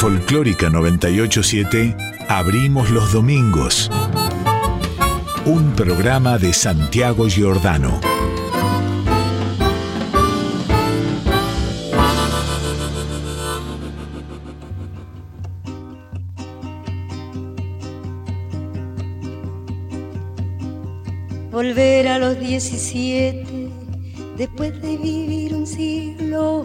Folclórica 987 abrimos los domingos. Un programa de Santiago Giordano. Volver a los 17 después de vivir un siglo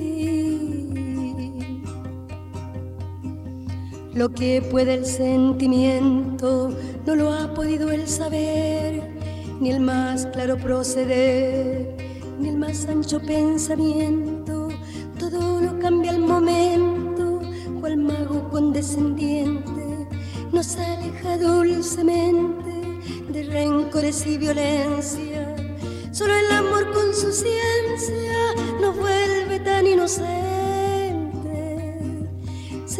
Lo que puede el sentimiento no lo ha podido el saber, ni el más claro proceder, ni el más ancho pensamiento. Todo lo cambia al momento, cual mago condescendiente nos aleja dulcemente de rencores y violencia. Solo el amor con su ciencia nos vuelve tan inocentes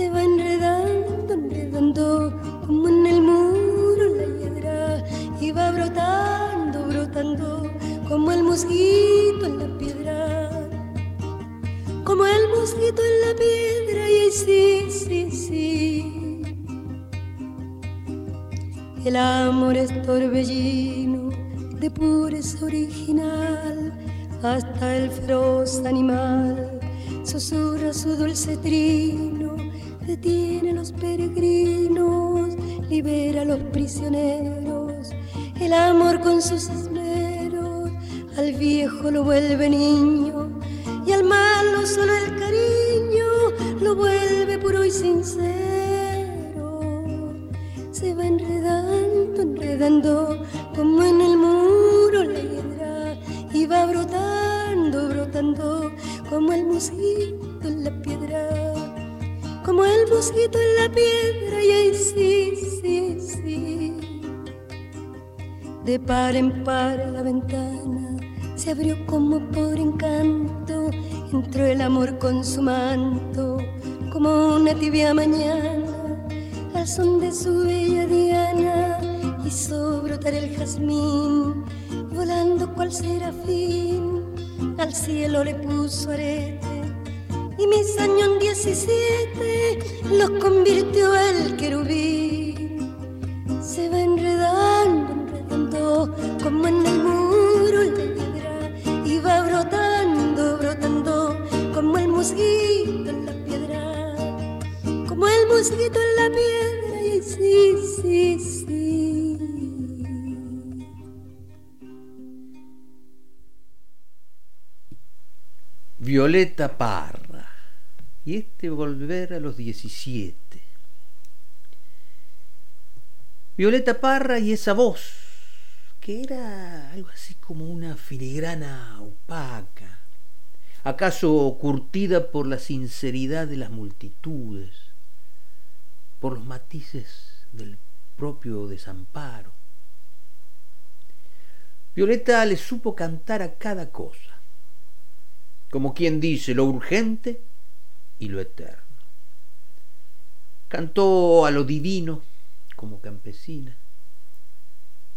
se va enredando, enredando como en el muro la hiedra y va brotando, brotando como el mosquito en la piedra, como el mosquito en la piedra y sí, sí, sí. El amor es torbellino de pureza original hasta el feroz animal susurra su dulce trino detiene a los peregrinos, libera a los prisioneros, el amor con sus esmeros, al viejo lo vuelve niño y al malo solo el cariño lo vuelve puro y sincero. Se va enredando, enredando como en el muro la hiedra y va brotando, brotando como el mosquito en la piedra como el mosquito en la piedra y ahí sí, sí, sí. De par en par la ventana se abrió como por encanto, entró el amor con su manto, como una tibia mañana, al son de su bella diana, hizo brotar el jazmín, volando cual serafín, al cielo le puso arete y mis años 17 los convirtió el querubín. Se va enredando, enredando como en el muro la piedra y va brotando, brotando como el mosquito en la piedra, como el mosquito en la piedra y sí, sí, sí. Violeta Parra y este volver a los 17. Violeta Parra y esa voz, que era algo así como una filigrana opaca, acaso curtida por la sinceridad de las multitudes, por los matices del propio desamparo. Violeta le supo cantar a cada cosa, como quien dice lo urgente y lo eterno. Cantó a lo divino como campesina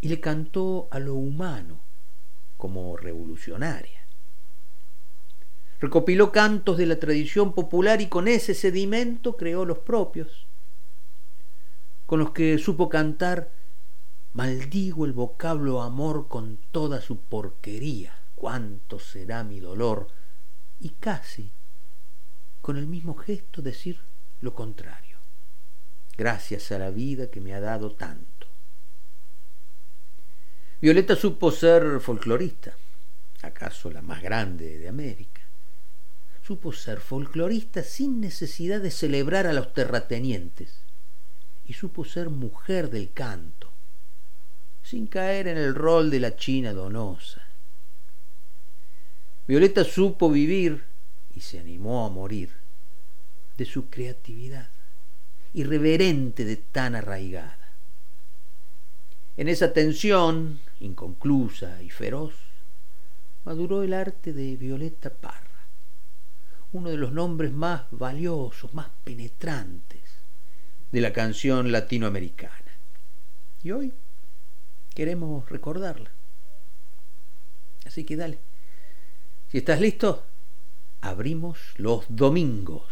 y le cantó a lo humano como revolucionaria. Recopiló cantos de la tradición popular y con ese sedimento creó los propios, con los que supo cantar Maldigo el vocablo amor con toda su porquería, cuánto será mi dolor, y casi con el mismo gesto decir lo contrario, gracias a la vida que me ha dado tanto. Violeta supo ser folclorista, acaso la más grande de América. Supo ser folclorista sin necesidad de celebrar a los terratenientes y supo ser mujer del canto sin caer en el rol de la china donosa. Violeta supo vivir y se animó a morir de su creatividad, irreverente de tan arraigada. En esa tensión, inconclusa y feroz, maduró el arte de Violeta Parra, uno de los nombres más valiosos, más penetrantes de la canción latinoamericana. Y hoy queremos recordarla. Así que dale. Si estás listo, abrimos los domingos.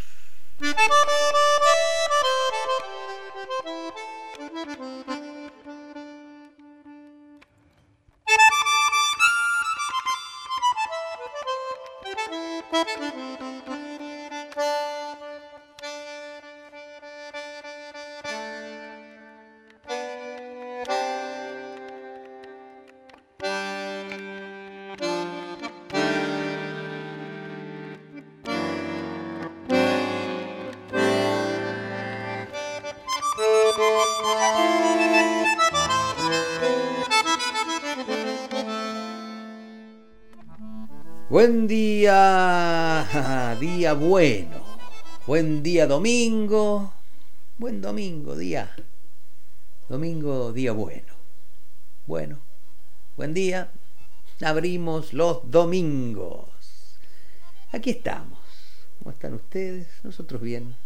Buen día, día bueno. Buen día domingo. Buen domingo, día. Domingo, día bueno. Bueno, buen día. Abrimos los domingos. Aquí estamos. ¿Cómo están ustedes? Nosotros bien.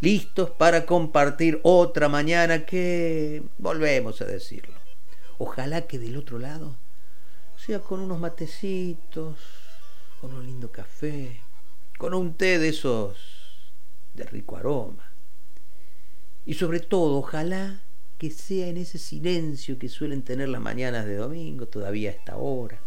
Listos para compartir otra mañana que volvemos a decirlo. Ojalá que del otro lado sea con unos matecitos, con un lindo café, con un té de esos de rico aroma. Y sobre todo, ojalá que sea en ese silencio que suelen tener las mañanas de domingo, todavía a esta hora.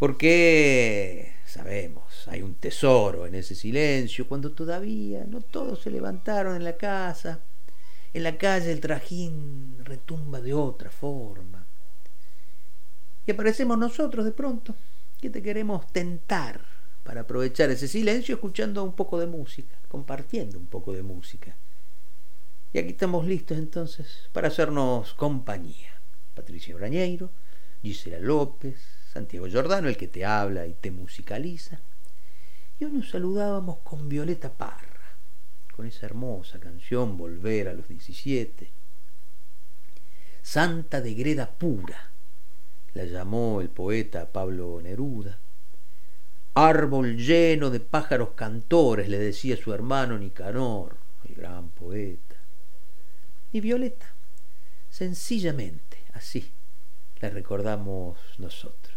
Porque sabemos, hay un tesoro en ese silencio, cuando todavía no todos se levantaron en la casa, en la calle el trajín retumba de otra forma. Y aparecemos nosotros de pronto, que te queremos tentar para aprovechar ese silencio escuchando un poco de música, compartiendo un poco de música. Y aquí estamos listos entonces para hacernos compañía. Patricia Brañeiro, Gisela López, Santiago Giordano, el que te habla y te musicaliza. Y hoy nos saludábamos con Violeta Parra, con esa hermosa canción Volver a los 17. Santa de Greda Pura la llamó el poeta Pablo Neruda. Árbol lleno de pájaros cantores, le decía su hermano Nicanor, el gran poeta. Y Violeta, sencillamente, así, la recordamos nosotros.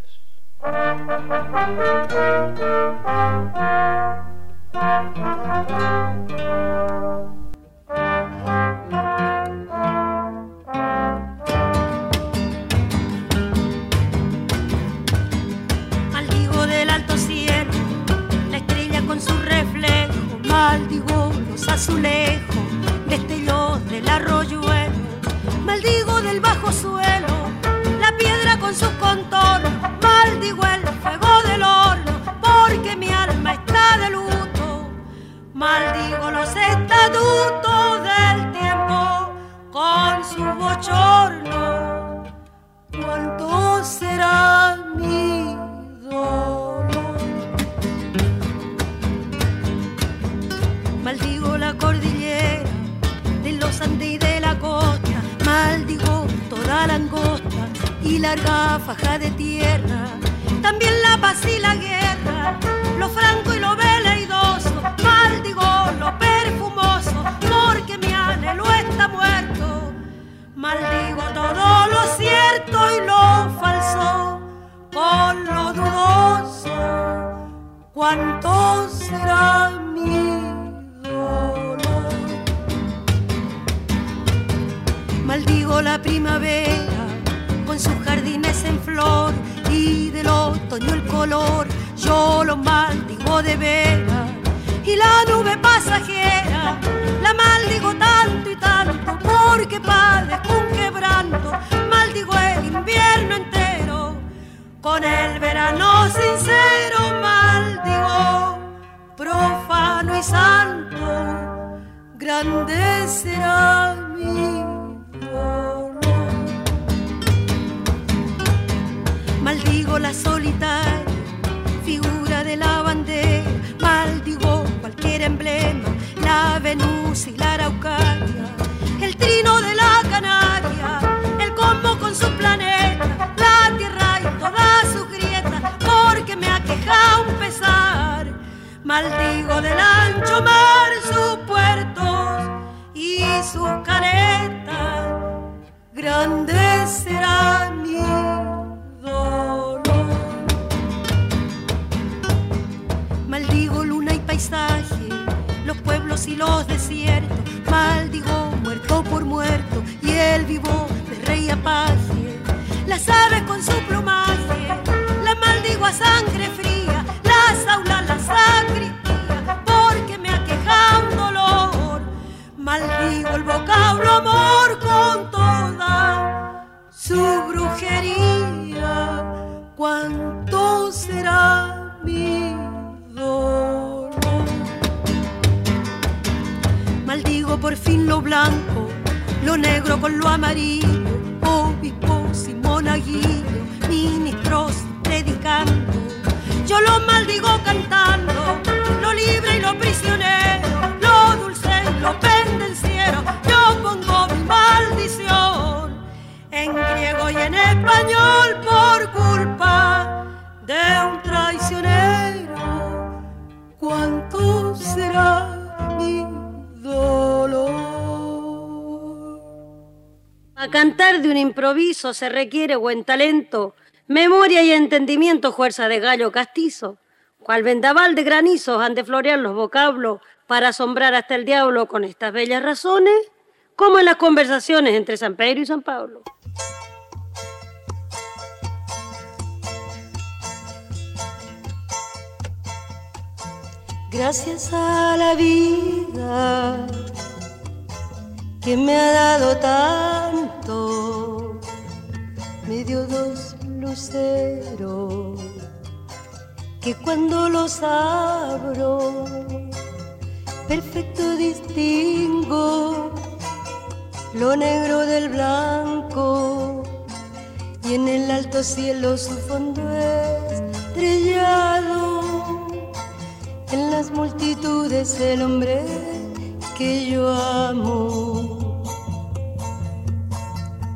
Maldigo los azulejos, destellos del arroyuelo. Maldigo del bajo suelo, la piedra con sus contornos. Maldigo el fuego del horno, porque mi alma está de luto. Maldigo los estatutos del tiempo con su bochorno. ¿Cuánto será mi dolor? maldigo la cordillera de los Andes y de la costa, maldigo toda la angosta y larga faja de tierra, también la paz y la guerra, lo franco y lo veleidoso, maldigo lo perfumoso, porque mi anhelo está muerto, maldigo todo lo cierto y lo falso, con lo dudoso, cuánto será mi Maldigo la primavera con sus jardines en flor y del otoño el color. Yo lo maldigo de veras y la nube pasajera la maldigo tanto y tanto porque padezco un quebranto. Maldigo el invierno entero con el verano sincero. Maldigo profano y santo, grande será mi Maldigo la solitaria figura de la bandera, maldigo cualquier emblema, la Venus y la Maldigo del ancho mar sus puertos y sus caretas, grandes serán mis Maldigo luna y paisaje, los pueblos y los desiertos. Maldigo muerto por muerto y el vivo de rey apaje. Las aves con su plumaje, la maldigo a sangre fría, las aulas, la sacristía, Maldigo el vocablo amor con toda su brujería. ¿Cuánto será mi Maldigo por fin lo blanco, lo negro con lo amarillo, obispos y monaguillos, ministros predicando. Yo lo maldigo cantando, lo libre y lo prisionero, dulce y lo pendenciero. Yo pongo mi maldición en griego y en español por culpa de un traicionero cuánto será mi dolor. A cantar de un improviso se requiere buen talento, memoria y entendimiento, fuerza de gallo castizo. Cual vendaval de granizos han de florear los vocablos para asombrar hasta el diablo con estas bellas razones, como en las conversaciones entre San Pedro y San Pablo. Gracias a la vida que me ha dado tanto, me dio dos luceros que cuando los abro, perfecto distingo lo negro del blanco y en el alto cielo su fondo estrellado en las multitudes el hombre que yo amo.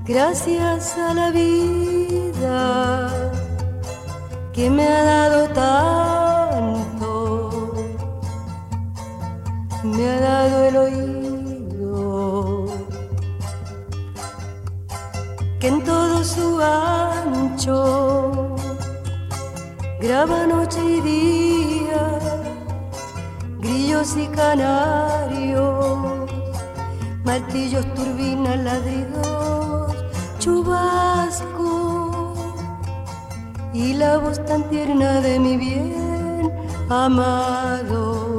Gracias a la vida que me ha dado tanto, me ha dado el oído que en todo su ancho graba noche y día grillos y canarios, martillos, turbinas, ladridos, chubasco y la voz tan tierna de mi bien amado.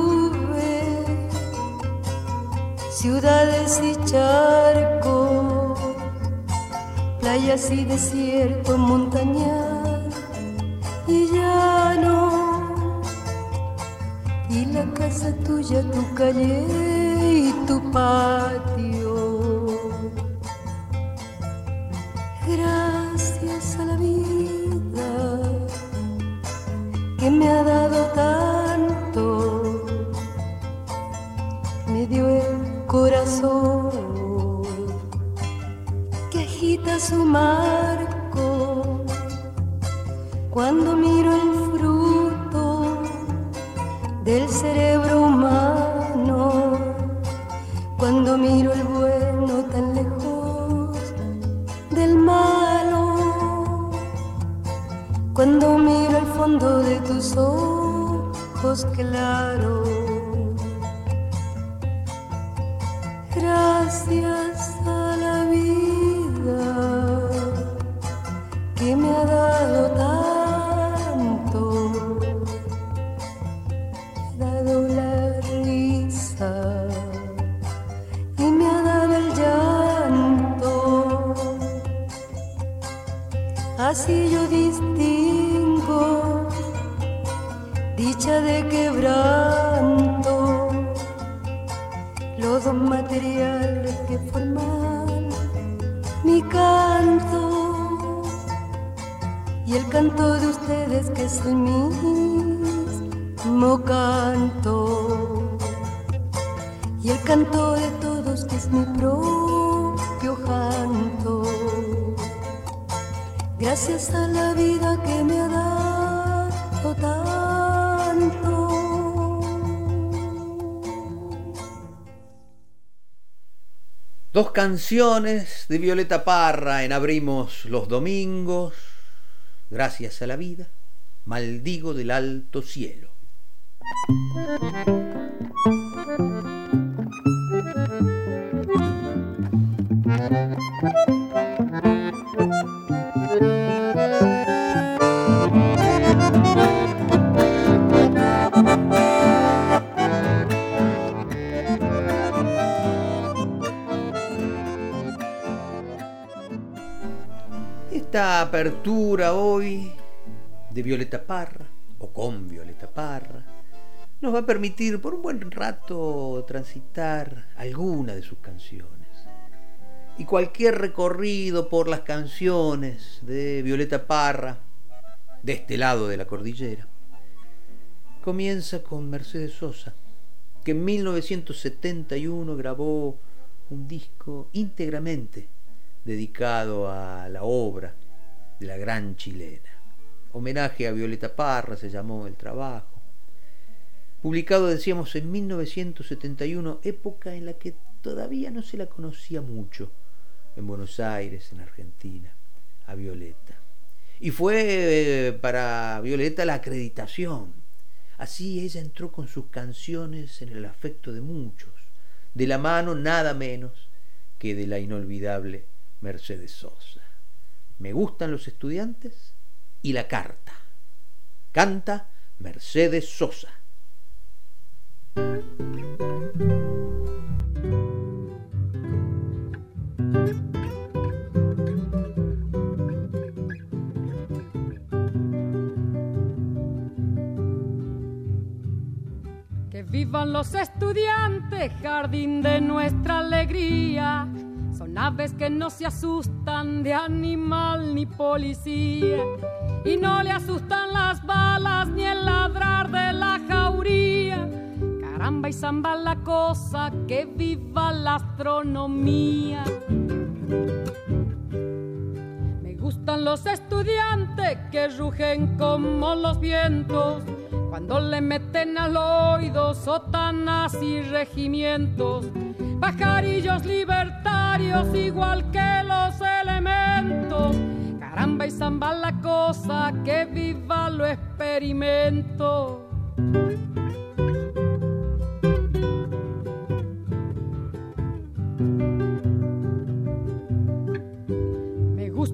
ciudades y charcos, playas y desierto montañas y llano, y la casa tuya, tu calle y tu patio. my canciones de Violeta Parra en Abrimos los Domingos, Gracias a la vida, Maldigo del Alto Cielo. Esta apertura hoy de Violeta Parra, o con Violeta Parra, nos va a permitir por un buen rato transitar alguna de sus canciones. Y cualquier recorrido por las canciones de Violeta Parra, de este lado de la cordillera, comienza con Mercedes Sosa, que en 1971 grabó un disco íntegramente dedicado a la obra la gran chilena. Homenaje a Violeta Parra se llamó El Trabajo. Publicado, decíamos, en 1971, época en la que todavía no se la conocía mucho en Buenos Aires, en Argentina, a Violeta. Y fue eh, para Violeta la acreditación. Así ella entró con sus canciones en el afecto de muchos, de la mano nada menos que de la inolvidable Mercedes Sosa. Me gustan los estudiantes y la carta. Canta Mercedes Sosa. Que vivan los estudiantes, jardín de nuestra alegría. Son aves que no se asustan de animal ni policía. Y no le asustan las balas ni el ladrar de la jauría. Caramba y zamba la cosa, que viva la astronomía. Me gustan los estudiantes que rugen como los vientos cuando le meten al oído sotanas y regimientos, pajarillos libertarios igual que los elementos. Caramba y zamba la cosa, que viva lo experimento.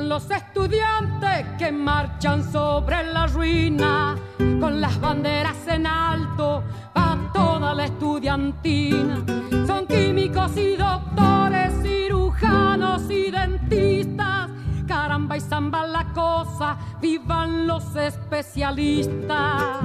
Gustan los estudiantes que marchan sobre la ruina con las banderas en alto a toda la estudiantina. Son químicos y doctores, cirujanos y dentistas. Caramba y zamba la cosa, vivan los especialistas.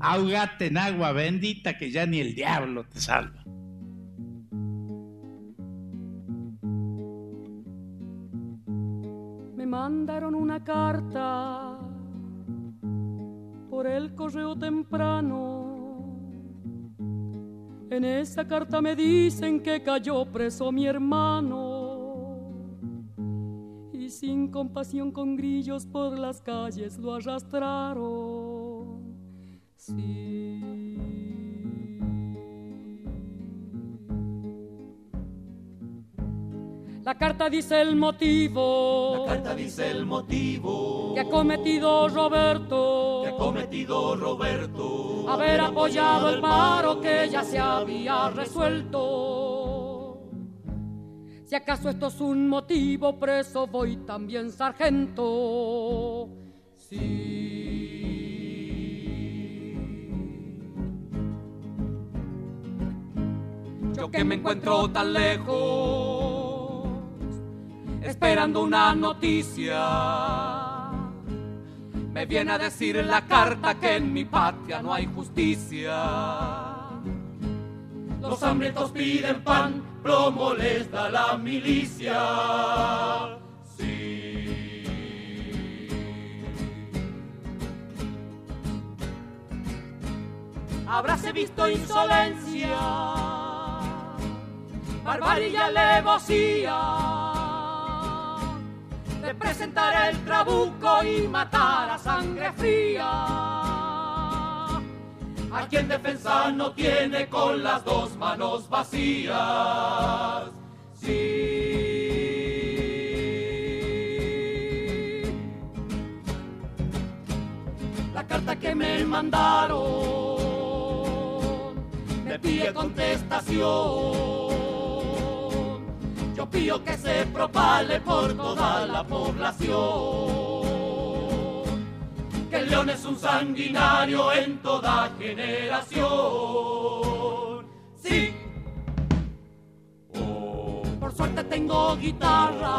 Ahogate en agua bendita que ya ni el diablo te salva. mandaron una carta por el correo temprano. En esa carta me dicen que cayó preso mi hermano y sin compasión con grillos por las calles lo arrastraron. La carta dice el motivo. La carta dice el motivo. Que ha cometido Roberto. Que ha cometido Roberto. Haber apoyado el paro que ya se había resuelto. Si acaso esto es un motivo, preso voy también, sargento. Sí. Yo que me encuentro tan lejos esperando una noticia. Me viene a decir en la carta que en mi patria no hay justicia. Los hambrientos piden pan, plomo les da la milicia. Sí. Habráse visto insolencia, barbarie alevosía de presentar el trabuco y matar a sangre fría. A quien defensa no tiene con las dos manos vacías. Sí. La carta que me mandaron me pide contestación pido que se propale por toda la población. Que el león es un sanguinario en toda generación. Sí. Oh. Por suerte tengo guitarra.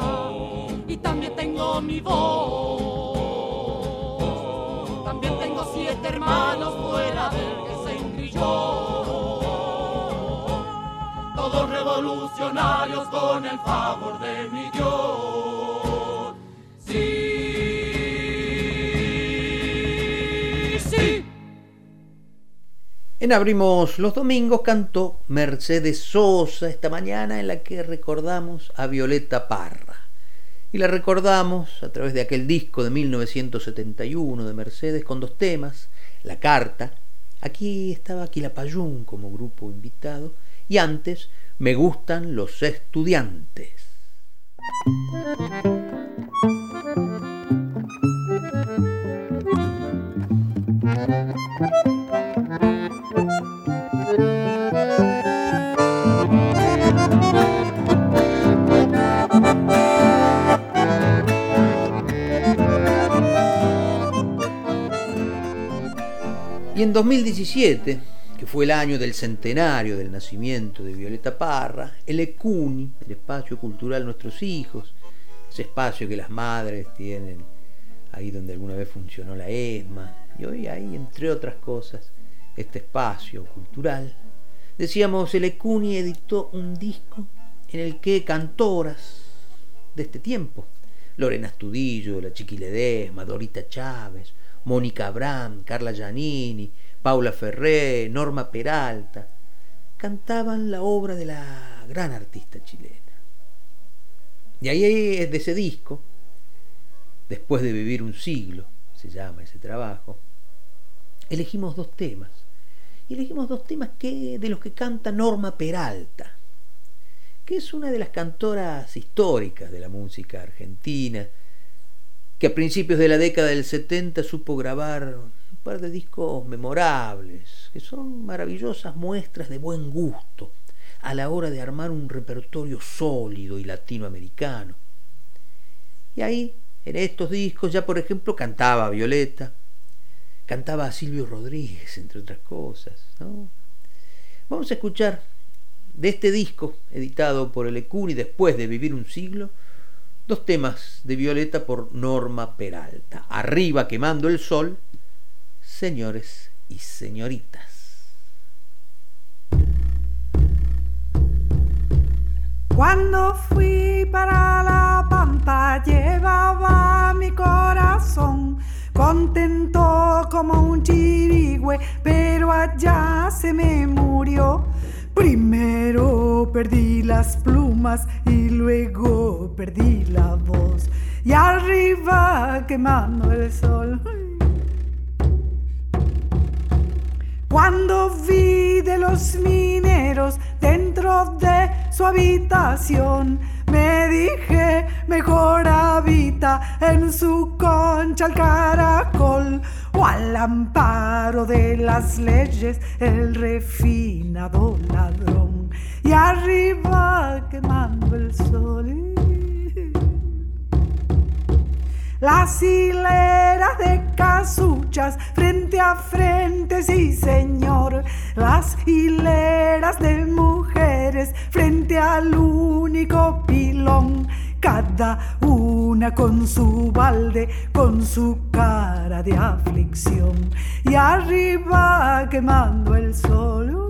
Oh. Y también tengo mi voz. Oh. También tengo siete hermanos fuera del que se todos revolucionarios con el favor de mi. Sí, sí. En Abrimos los Domingos cantó Mercedes Sosa esta mañana en la que recordamos a Violeta Parra. Y la recordamos a través de aquel disco de 1971 de Mercedes con dos temas, La Carta, aquí estaba Aquilapayún como grupo invitado, y antes me gustan los estudiantes. Y en 2017, fue el año del centenario del nacimiento de Violeta Parra, el ECUNI, el espacio cultural Nuestros Hijos, ese espacio que las madres tienen ahí donde alguna vez funcionó la ESMA, y hoy hay, entre otras cosas, este espacio cultural. Decíamos, el ECUNI editó un disco en el que cantoras de este tiempo, Lorena Astudillo, la Chiquiledesma, Dorita Chávez, Mónica Abraham, Carla Giannini, Paula Ferré, Norma Peralta, cantaban la obra de la gran artista chilena. Y ahí es de ese disco, después de vivir un siglo, se llama ese trabajo, elegimos dos temas. Y elegimos dos temas que, de los que canta Norma Peralta, que es una de las cantoras históricas de la música argentina, que a principios de la década del 70 supo grabar par de discos memorables, que son maravillosas muestras de buen gusto a la hora de armar un repertorio sólido y latinoamericano. Y ahí, en estos discos, ya por ejemplo cantaba Violeta, cantaba Silvio Rodríguez, entre otras cosas. Vamos a escuchar de este disco, editado por el después de vivir un siglo, dos temas de Violeta por Norma Peralta. Arriba quemando el sol, señores y señoritas. Cuando fui para la pampa llevaba mi corazón contento como un chirigüe, pero allá se me murió Primero perdí las plumas y luego perdí la voz. Y arriba quemando el sol. Cuando vi de los mineros dentro de su habitación, me dije, mejor habita en su concha el caracol o al amparo de las leyes el refinado ladrón. Y arriba quemando el sol. Las hileras de casuchas frente a frente, sí señor. Las hileras de mujeres frente al único pilón. Cada una con su balde, con su cara de aflicción. Y arriba quemando el sol.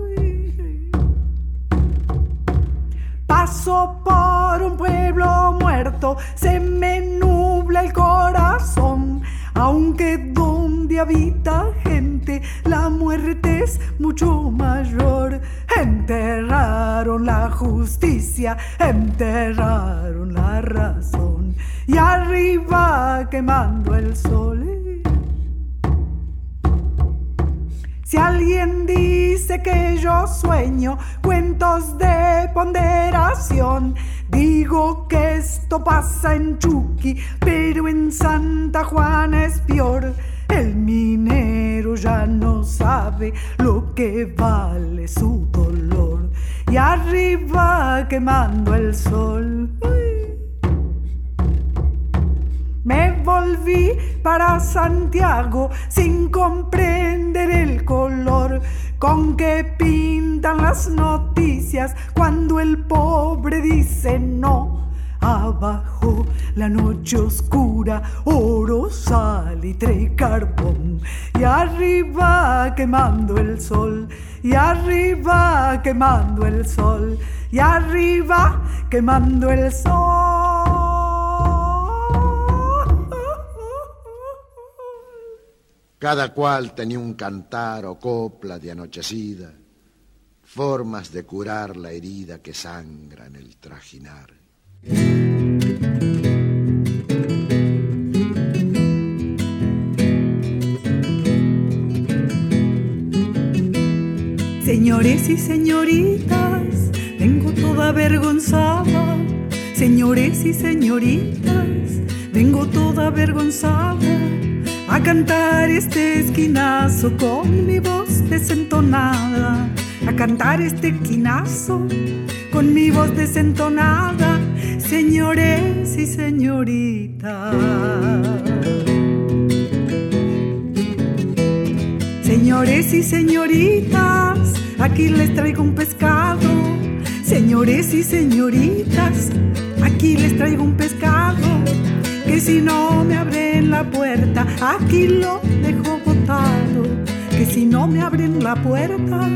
Paso por un pueblo muerto, se me nubla el corazón. Aunque donde habita gente, la muerte es mucho mayor. Enterraron la justicia, enterraron la razón. Y arriba quemando el sol. Si alguien dice que yo sueño cuentos de ponderación, digo que esto pasa en Chucky, pero en Santa Juana es peor. El minero ya no sabe lo que vale su dolor. Y arriba quemando el sol. Me volví para Santiago sin comprender el color con que pintan las noticias cuando el pobre dice no. Abajo la noche oscura, oro, salitre y carbón. Y arriba quemando el sol, y arriba quemando el sol, y arriba quemando el sol. Cada cual tenía un cantar o copla de anochecida, formas de curar la herida que sangra en el trajinar. Señores y señoritas, vengo toda avergonzada. Señores y señoritas, vengo toda avergonzada a cantar este esquinazo con mi voz desentonada, a cantar este esquinazo con mi voz desentonada, señores y señoritas. Señores y señoritas, aquí les traigo un pescado. Señores y señoritas, aquí les traigo un pescado. Que si no me abren la puerta, aquí lo dejo botado. Que si no me abren la puerta,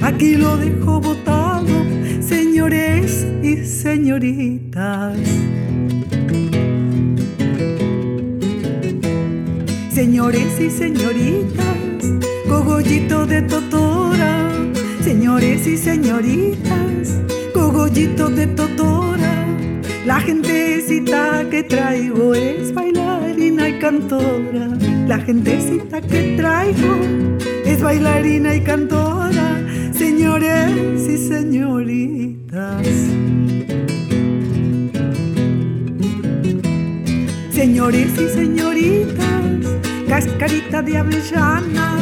aquí lo dejo botado. Señores y señoritas. Señores y señoritas, cogollito de totora. Señores y señoritas, cogollito de totora. La gentecita que traigo es bailarina y cantora. La gentecita que traigo es bailarina y cantora. Señores y señoritas. Señores y señoritas, cascarita de avellana.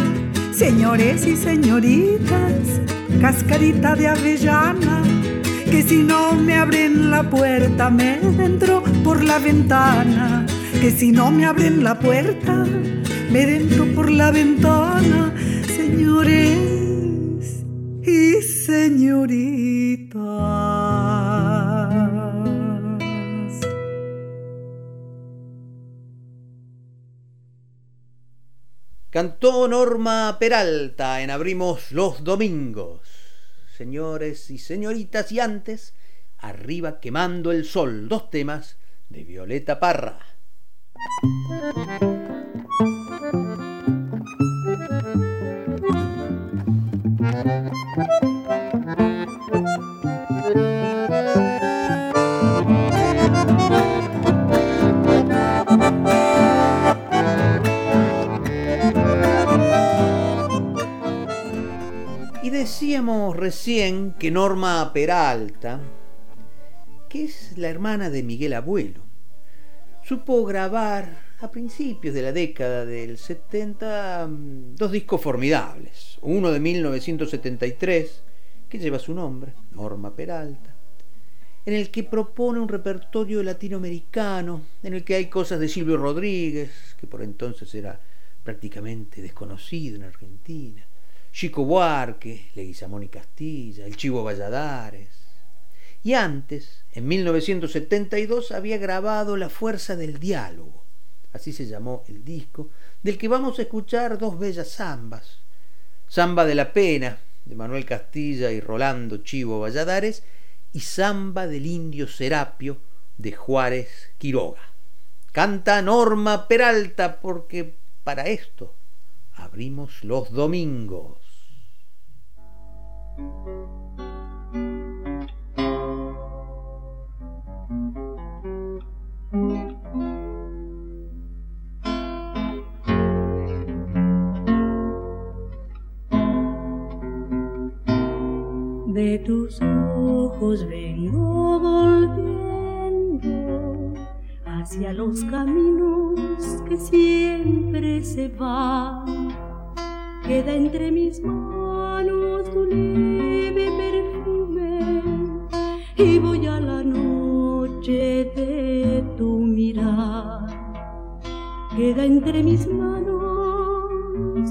Señores y señoritas, cascarita de avellana. Que si no me abren la puerta, me entro por la ventana. Que si no me abren la puerta, me dentro por la ventana. Señores y señoritas. Cantó Norma Peralta en Abrimos los Domingos. Señores y señoritas, y antes, Arriba quemando el sol, dos temas de Violeta Parra. Decíamos recién que Norma Peralta, que es la hermana de Miguel Abuelo, supo grabar a principios de la década del 70 mm, dos discos formidables. Uno de 1973, que lleva su nombre, Norma Peralta, en el que propone un repertorio latinoamericano, en el que hay cosas de Silvio Rodríguez, que por entonces era prácticamente desconocido en Argentina, Chico Buarque, Leguizamón y Castilla, el Chivo Valladares. Y antes, en 1972, había grabado La Fuerza del Diálogo, así se llamó el disco, del que vamos a escuchar dos bellas zambas. Zamba de la Pena, de Manuel Castilla y Rolando Chivo Valladares, y Zamba del Indio Serapio, de Juárez Quiroga. Canta Norma Peralta porque para esto abrimos los domingos. De tus ojos vengo volviendo hacia los caminos que siempre se van. Queda entre mis manos tu y voy a la noche de tu mirar. Queda entre mis manos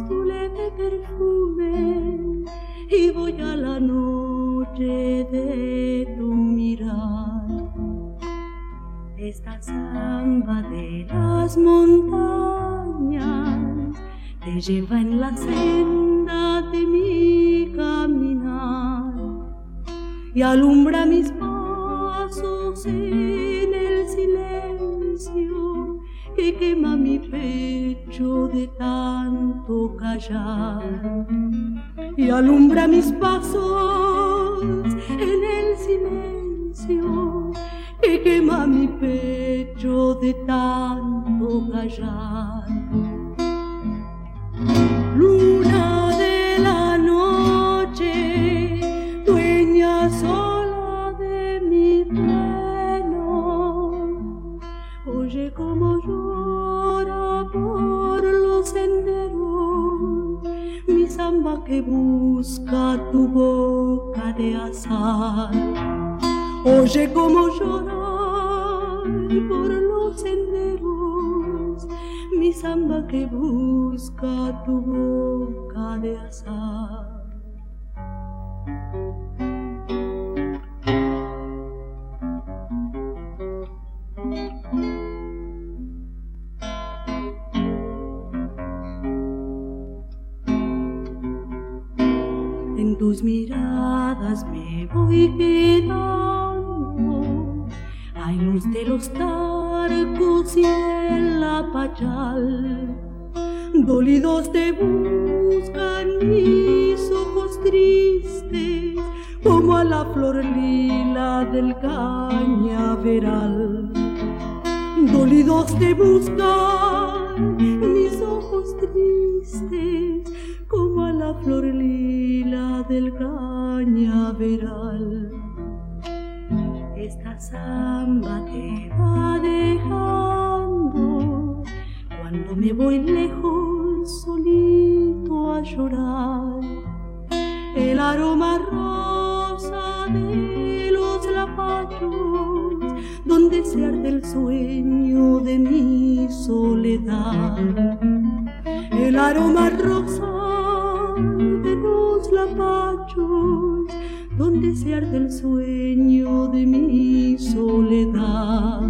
tu leve perfume y voy a la noche de tu mirar. Esta samba de las montañas te lleva en la senda de mi y alumbra mis pasos en el silencio que quema mi pecho de tanto callar y alumbra mis pasos en el silencio que quema mi pecho de tanto callar. Samba que busca tu boca de azar. Oye como llorar por los senderos mi samba que busca tu boca de azar. Tus miradas me voy quedando, hay luz de los tarcos y el apachal. Dolidos te buscan mis ojos tristes, como a la flor lila del cañaveral. Dolidos te buscan mis ojos tristes, como a la flor lila del cañaveral. Esta samba te va dejando cuando me voy lejos solito a llorar. El aroma rosa de los lapachos, donde se arde el sueño de mi soledad. El aroma rosa de los lapachos, donde se arde el sueño de mi soledad.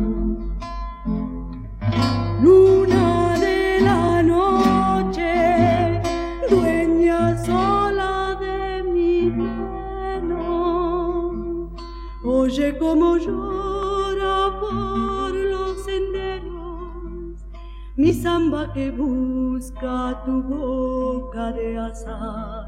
Luna de la noche, dueña sola de mi pelo, oye como llora por los senderos mi samba que busca tu boca de azar.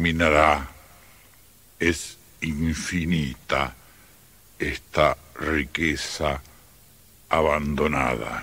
Terminará. Es infinita esta riqueza abandonada.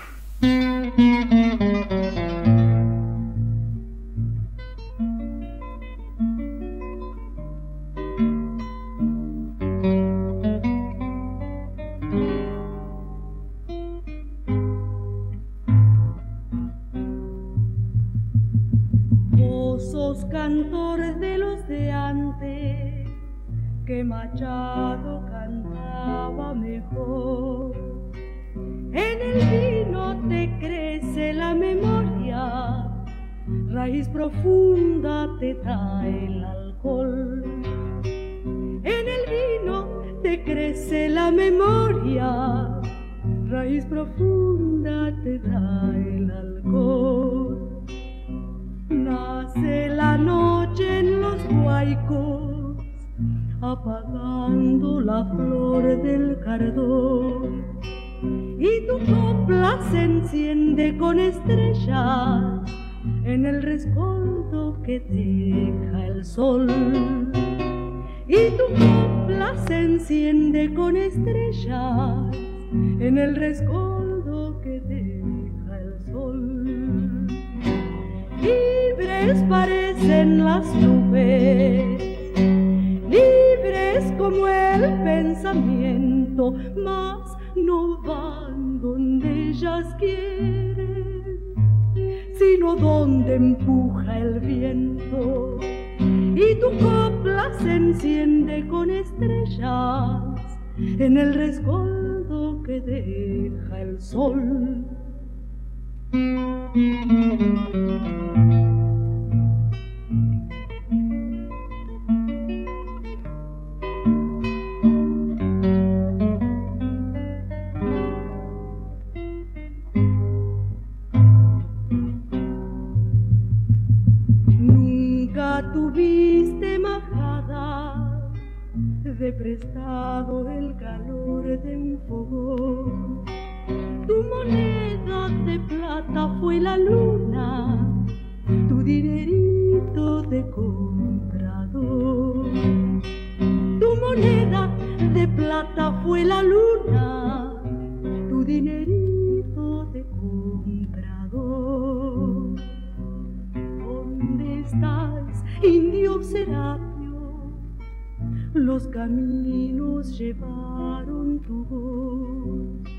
Los caminos llevaron tu voz,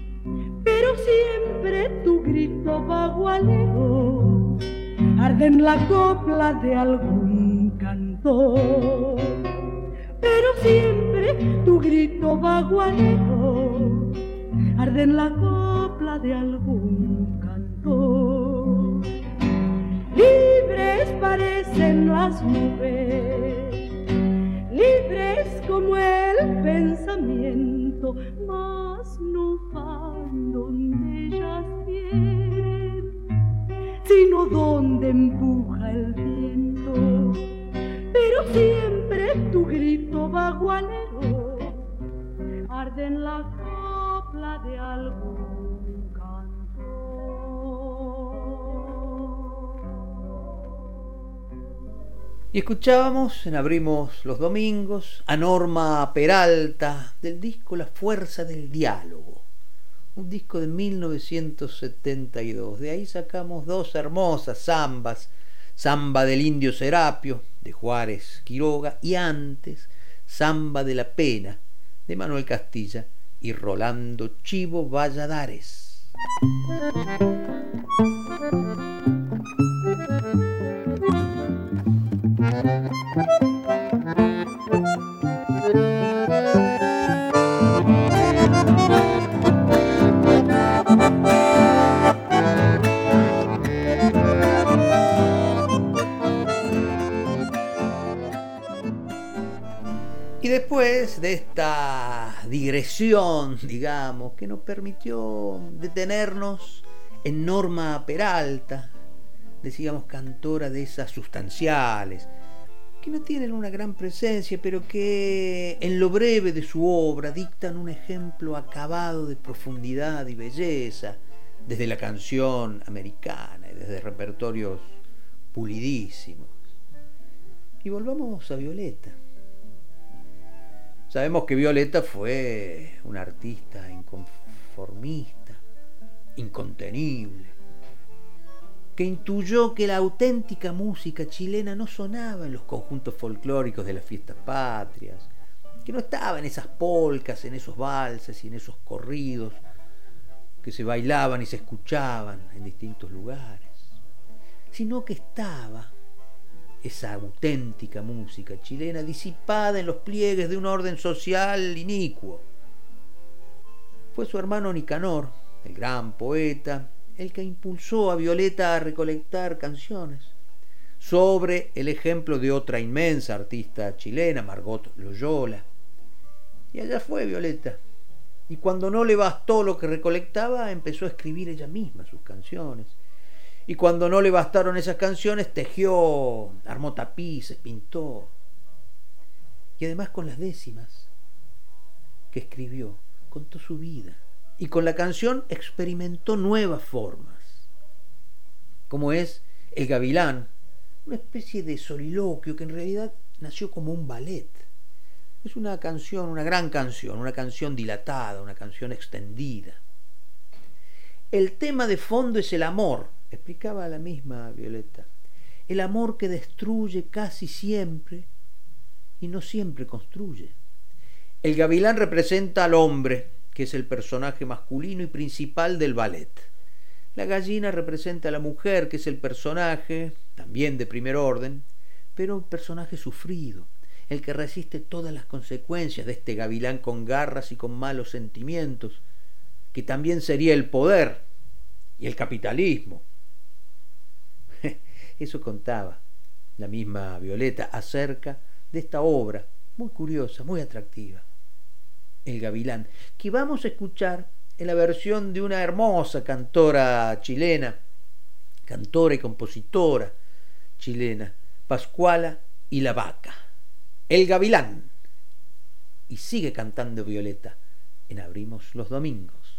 pero siempre tu grito bagualero arde en la copla de algún cantor. Pero siempre tu grito bagualero arde en la copla de algún cantor. Libres parecen las nubes, libres como el pensamiento, mas no van donde ellas quieren, sino donde empuja el viento. Pero siempre tu grito bagualero arde en la copla de algún Y escuchábamos en Abrimos los Domingos a Norma Peralta del disco La Fuerza del Diálogo, un disco de 1972. De ahí sacamos dos hermosas zambas, Zamba del Indio Serapio de Juárez Quiroga y antes Zamba de la Pena de Manuel Castilla y Rolando Chivo Valladares. Y después de esta digresión, digamos, que nos permitió detenernos en Norma Peralta, decíamos cantora de esas sustanciales, que no tienen una gran presencia, pero que en lo breve de su obra dictan un ejemplo acabado de profundidad y belleza, desde la canción americana y desde repertorios pulidísimos. Y volvamos a Violeta. Sabemos que Violeta fue una artista inconformista, incontenible, que intuyó que la auténtica música chilena no sonaba en los conjuntos folclóricos de las fiestas patrias, que no estaba en esas polcas, en esos valses y en esos corridos que se bailaban y se escuchaban en distintos lugares, sino que estaba esa auténtica música chilena disipada en los pliegues de un orden social inicuo. Fue su hermano Nicanor, el gran poeta, el que impulsó a Violeta a recolectar canciones sobre el ejemplo de otra inmensa artista chilena, Margot Loyola. Y allá fue Violeta. Y cuando no le bastó lo que recolectaba, empezó a escribir ella misma sus canciones. Y cuando no le bastaron esas canciones, tejió, armó tapices, pintó. Y además con las décimas que escribió, contó su vida y con la canción experimentó nuevas formas, como es El Gavilán, una especie de soliloquio que en realidad nació como un ballet. Es una canción, una gran canción, una canción dilatada, una canción extendida. El tema de fondo es el amor, explicaba la misma Violeta. El amor que destruye casi siempre y no siempre construye. El gavilán representa al hombre, que es el personaje masculino y principal del ballet. La gallina representa a la mujer, que es el personaje, también de primer orden, pero un personaje sufrido, el que resiste todas las consecuencias de este gavilán con garras y con malos sentimientos, que también sería el poder y el capitalismo. Eso contaba la misma Violeta acerca de esta obra, muy curiosa, muy atractiva. El Gavilán, que vamos a escuchar en la versión de una hermosa cantora chilena, cantora y compositora chilena, Pascuala y la Vaca. El Gavilán. Y sigue cantando Violeta en Abrimos los Domingos.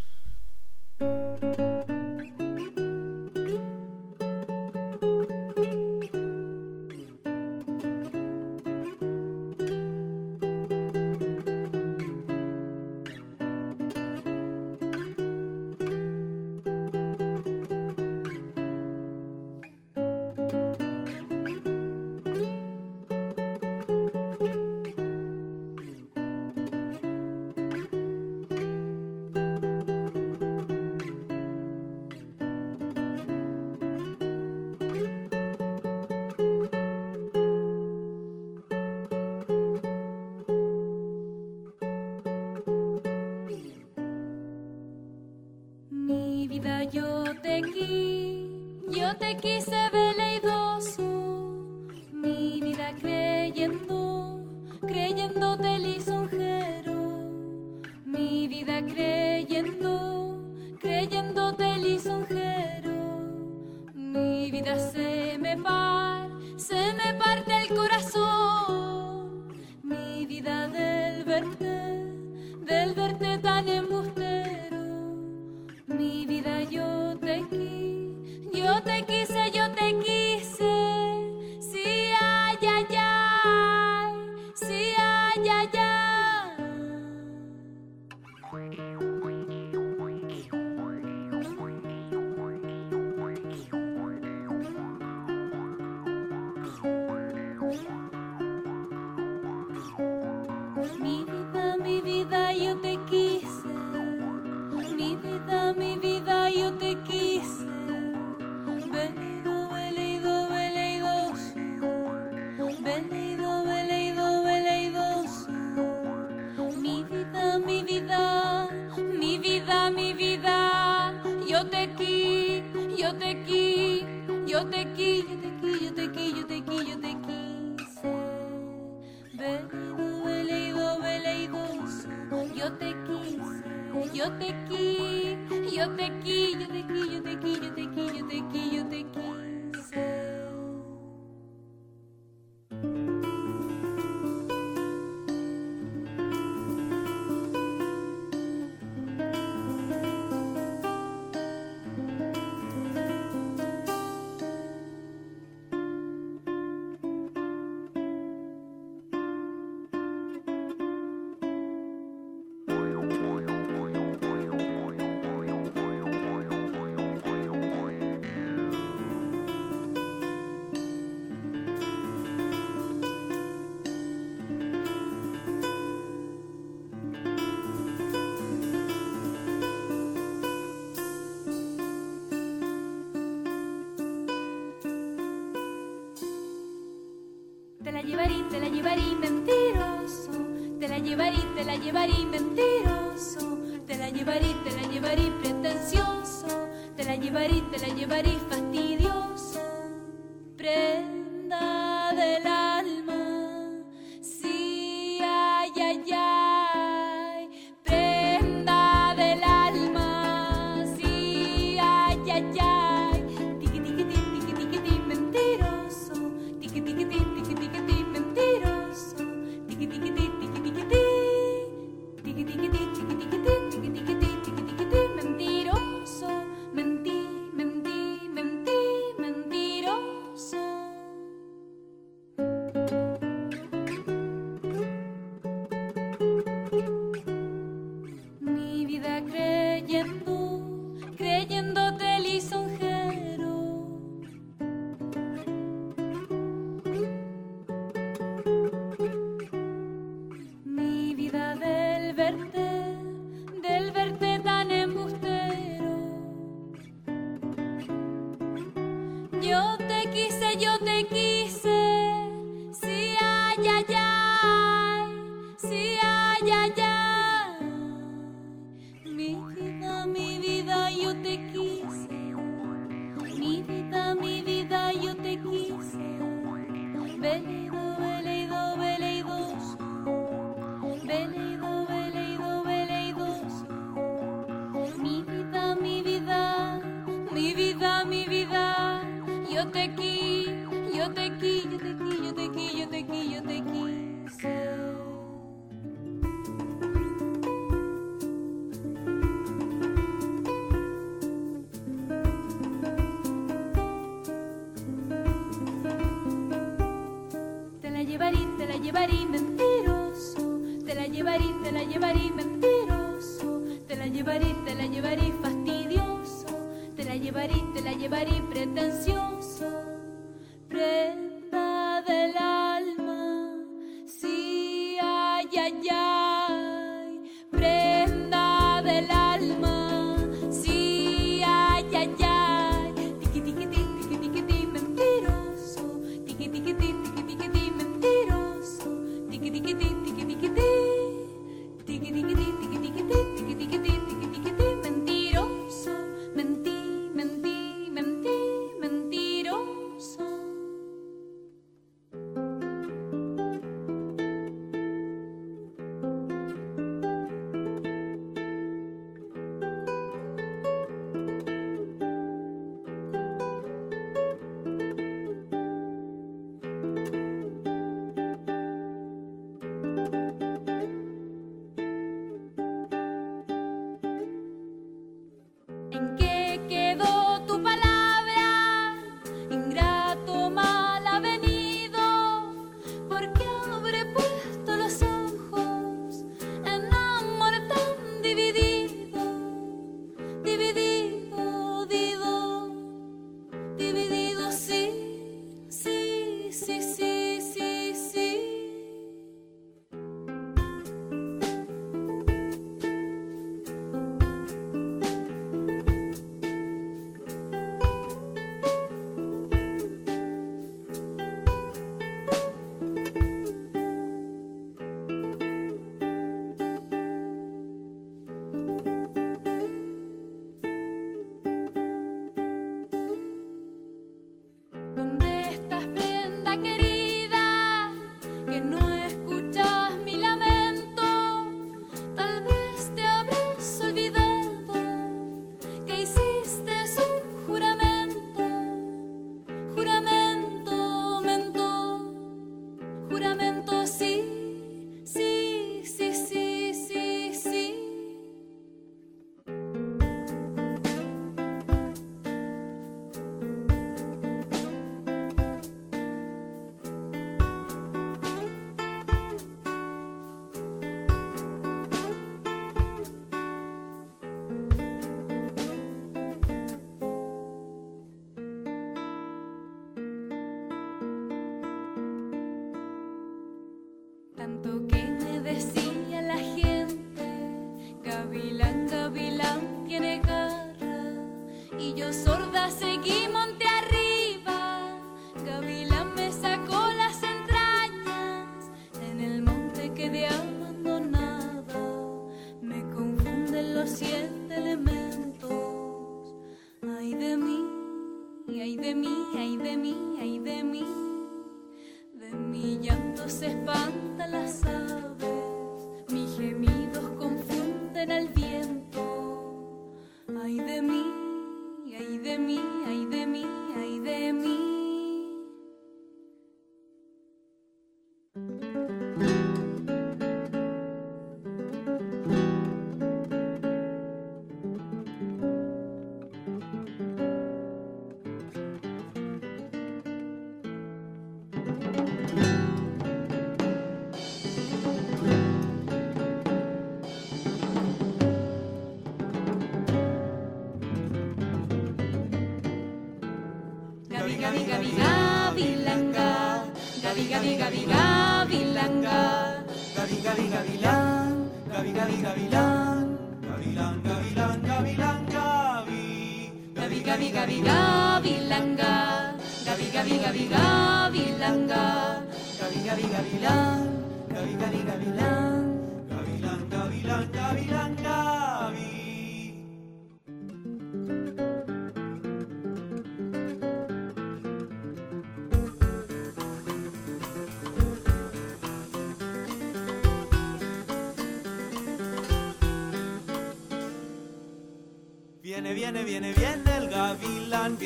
llevaré mentiroso. te la llevaré, te la llevaré pretencioso, te la llevaré, te la llevaré fastidioso.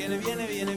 Viene, viene, viene,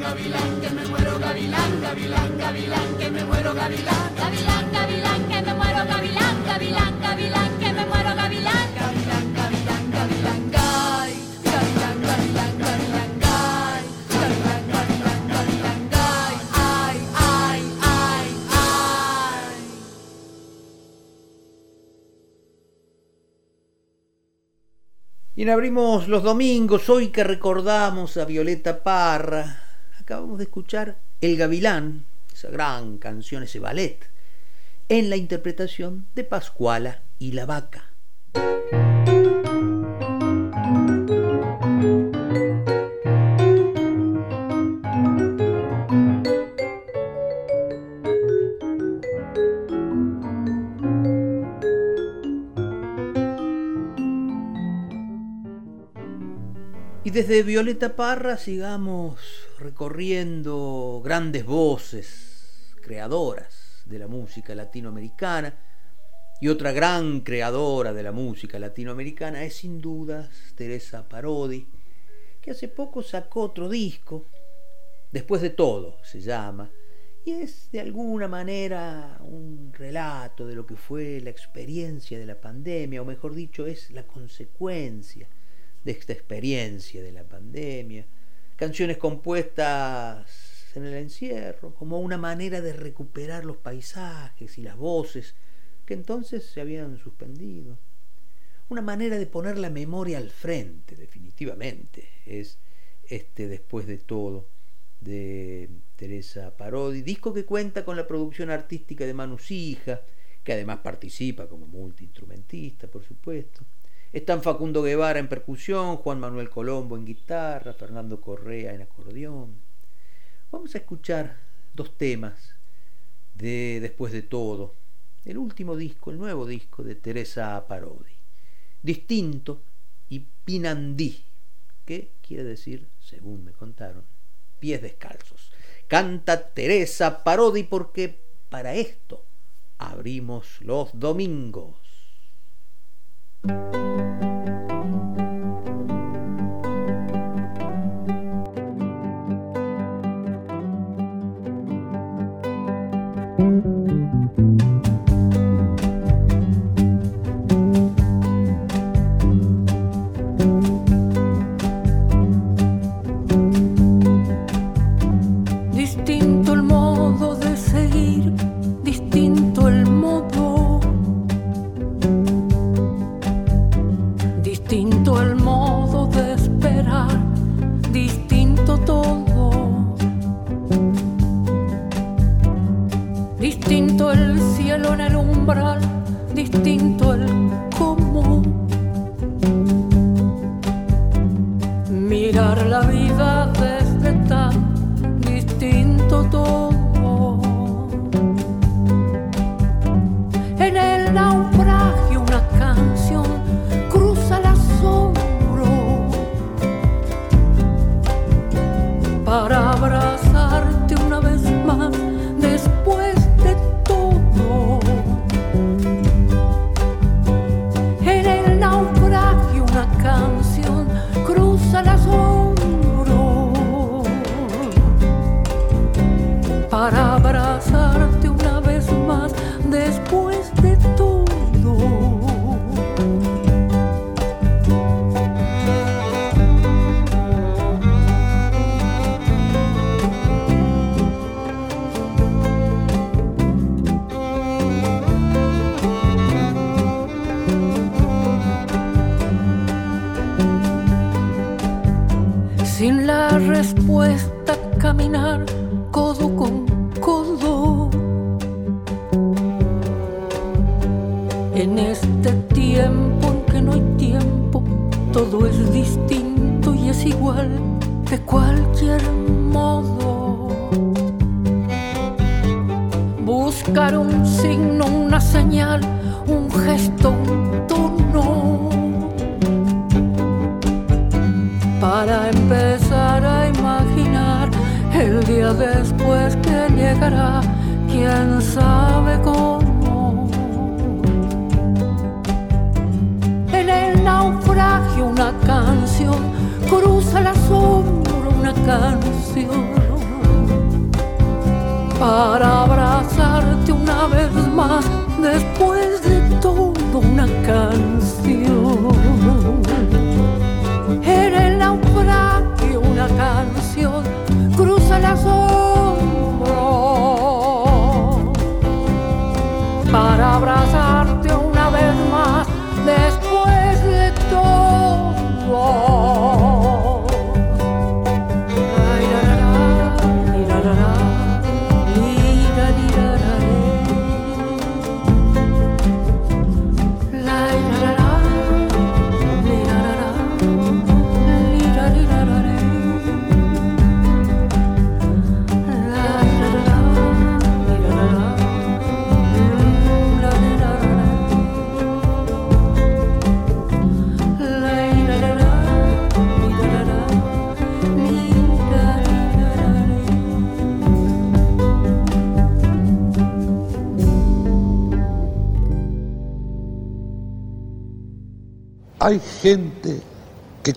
Gavilán, que me muero, gavilán, gavilán, gavilán, que me muero, gavilán. Gavilán, gavilán, que me muero, gavilán, gavilán, gavilán, que me muero, gavilán. Gavilán, gavilán, gavilán, gay. Gavilán, gavilán, gavilán, gay. Gavilán, gavilán, gavilán, gay. Ay, ay, ay, ay. Y en abrimos los domingos, hoy que recordamos a Violeta Parra, acabamos de escuchar El Gavilán, esa gran canción, ese ballet, en la interpretación de Pascuala y la Vaca. Y desde Violeta Parra sigamos recorriendo grandes voces creadoras de la música latinoamericana. Y otra gran creadora de la música latinoamericana es sin dudas Teresa Parodi, que hace poco sacó otro disco, Después de todo se llama, y es de alguna manera un relato de lo que fue la experiencia de la pandemia, o mejor dicho, es la consecuencia de esta experiencia de la pandemia, canciones compuestas en el encierro, como una manera de recuperar los paisajes y las voces que entonces se habían suspendido. Una manera de poner la memoria al frente, definitivamente, es este después de todo de Teresa Parodi, disco que cuenta con la producción artística de Manu Sija, que además participa como multiinstrumentista, por supuesto. Están Facundo Guevara en percusión, Juan Manuel Colombo en guitarra, Fernando Correa en acordeón. Vamos a escuchar dos temas de Después de todo, el último disco, el nuevo disco de Teresa Parodi. Distinto y Pinandí, que quiere decir, según me contaron, pies descalzos. Canta Teresa Parodi porque para esto abrimos los domingos. Distinto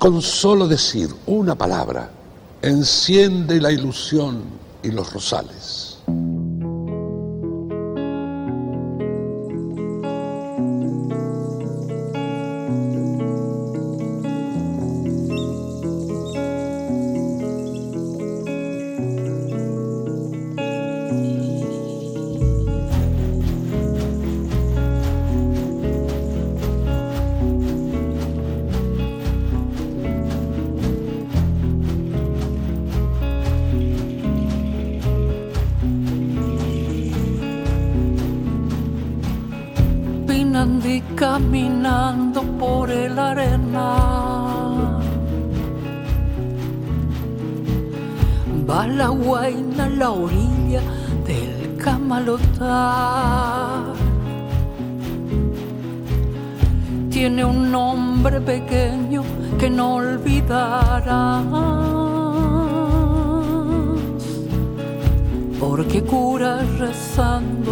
con solo decir una palabra enciende la ilusión y los rosales.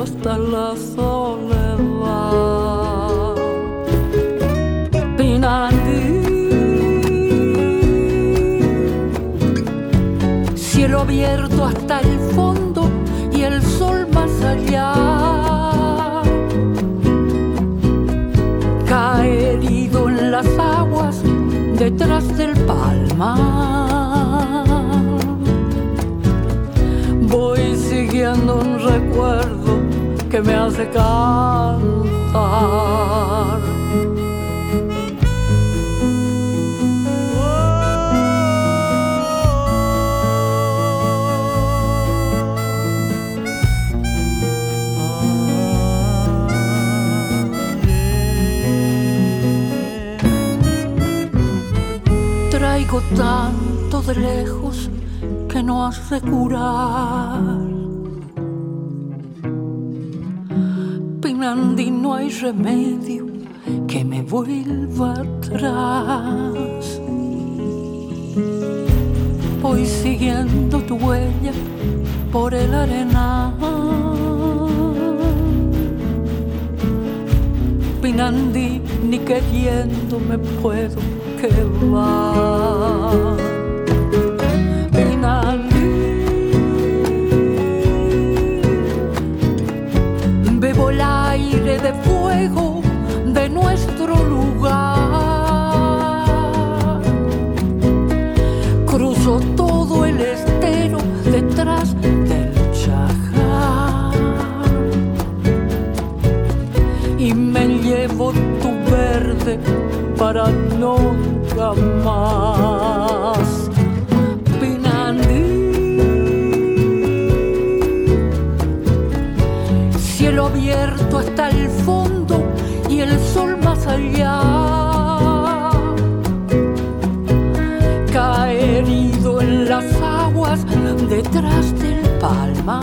Hasta la soledad. Pinandí, cielo abierto hasta el fondo y el sol más allá. Cae herido en las aguas detrás del palmar. Me hace cantar. Traigo tanto de lejos que no hace curar. Hay remedio que me vuelva atrás. Voy siguiendo tu huella por el arenal. Pinandi ni queriendo me puedo quedar. De fuego de nuestro lugar. Cruzo todo el estero detrás del Chajá. Y me llevo tu verde para nunca más. Allá. Cae herido en las aguas detrás del palmar.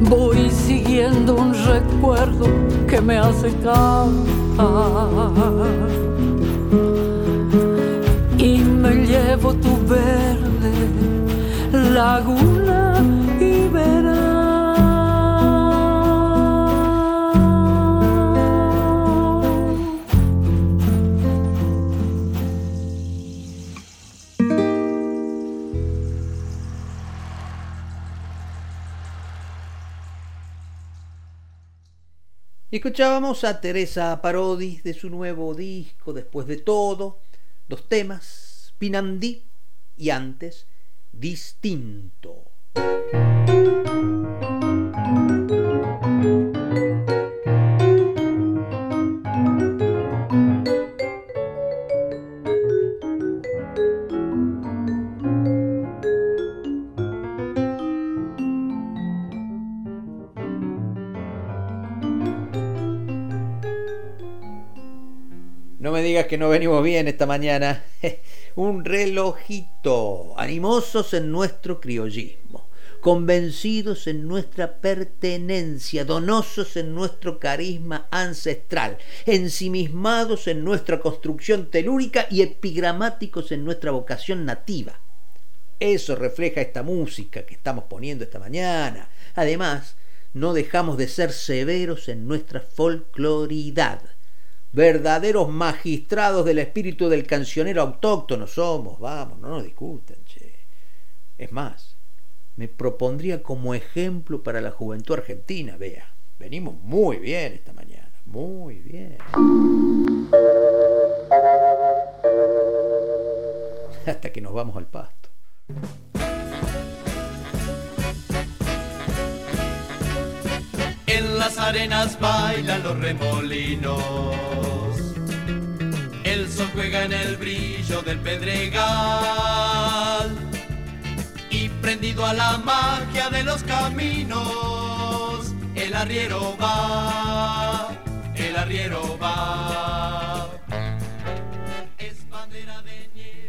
Voy siguiendo un recuerdo que me hace cantar. Y me llevo tu verde laguna y verás. Escuchábamos a Teresa Parodi de su nuevo disco, Después de todo, dos temas, Pinandí y antes, Distinto. Me digas que no venimos bien esta mañana. Un relojito, animosos en nuestro criollismo, convencidos en nuestra pertenencia, donosos en nuestro carisma ancestral, ensimismados en nuestra construcción telúrica y epigramáticos en nuestra vocación nativa. Eso refleja esta música que estamos poniendo esta mañana. Además, no dejamos de ser severos en nuestra folcloridad verdaderos magistrados del espíritu del cancionero autóctono somos, vamos, no nos discutan, che. Es más, me propondría como ejemplo para la juventud argentina, vea, venimos muy bien esta mañana, muy bien. Hasta que nos vamos al pasto. Las arenas bailan los remolinos. El sol juega en el brillo del pedregal. Y prendido a la magia de los caminos, el arriero va, el arriero va.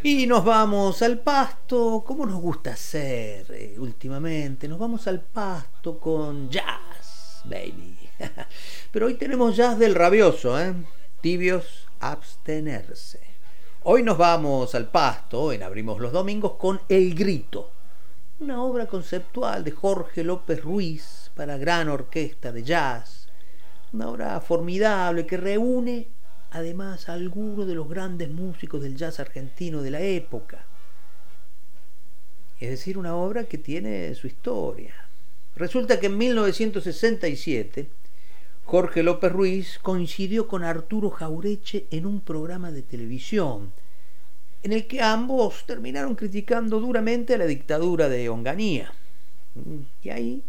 Y nos vamos al pasto, como nos gusta hacer eh, últimamente, nos vamos al pasto con jazz, baby. Pero hoy tenemos jazz del rabioso, ¿eh? Tibios abstenerse. Hoy nos vamos al pasto, en Abrimos los Domingos, con El Grito, una obra conceptual de Jorge López Ruiz para gran orquesta de jazz, una obra formidable que reúne además a algunos de los grandes músicos del jazz argentino de la época. Es decir, una obra que tiene su historia. Resulta que en 1967 Jorge López Ruiz coincidió con Arturo Jaureche en un programa de televisión, en el que ambos terminaron criticando duramente a la dictadura de Onganía. Y ahí,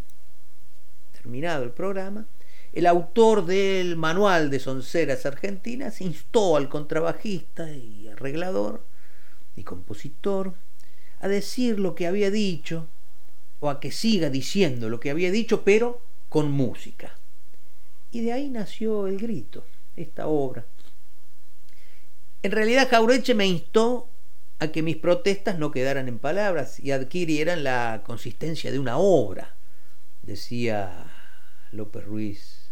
terminado el programa, el autor del manual de sonceras argentinas instó al contrabajista y arreglador y compositor a decir lo que había dicho o a que siga diciendo lo que había dicho, pero con música. Y de ahí nació El Grito, esta obra. En realidad Jaureche me instó a que mis protestas no quedaran en palabras y adquirieran la consistencia de una obra, decía López Ruiz.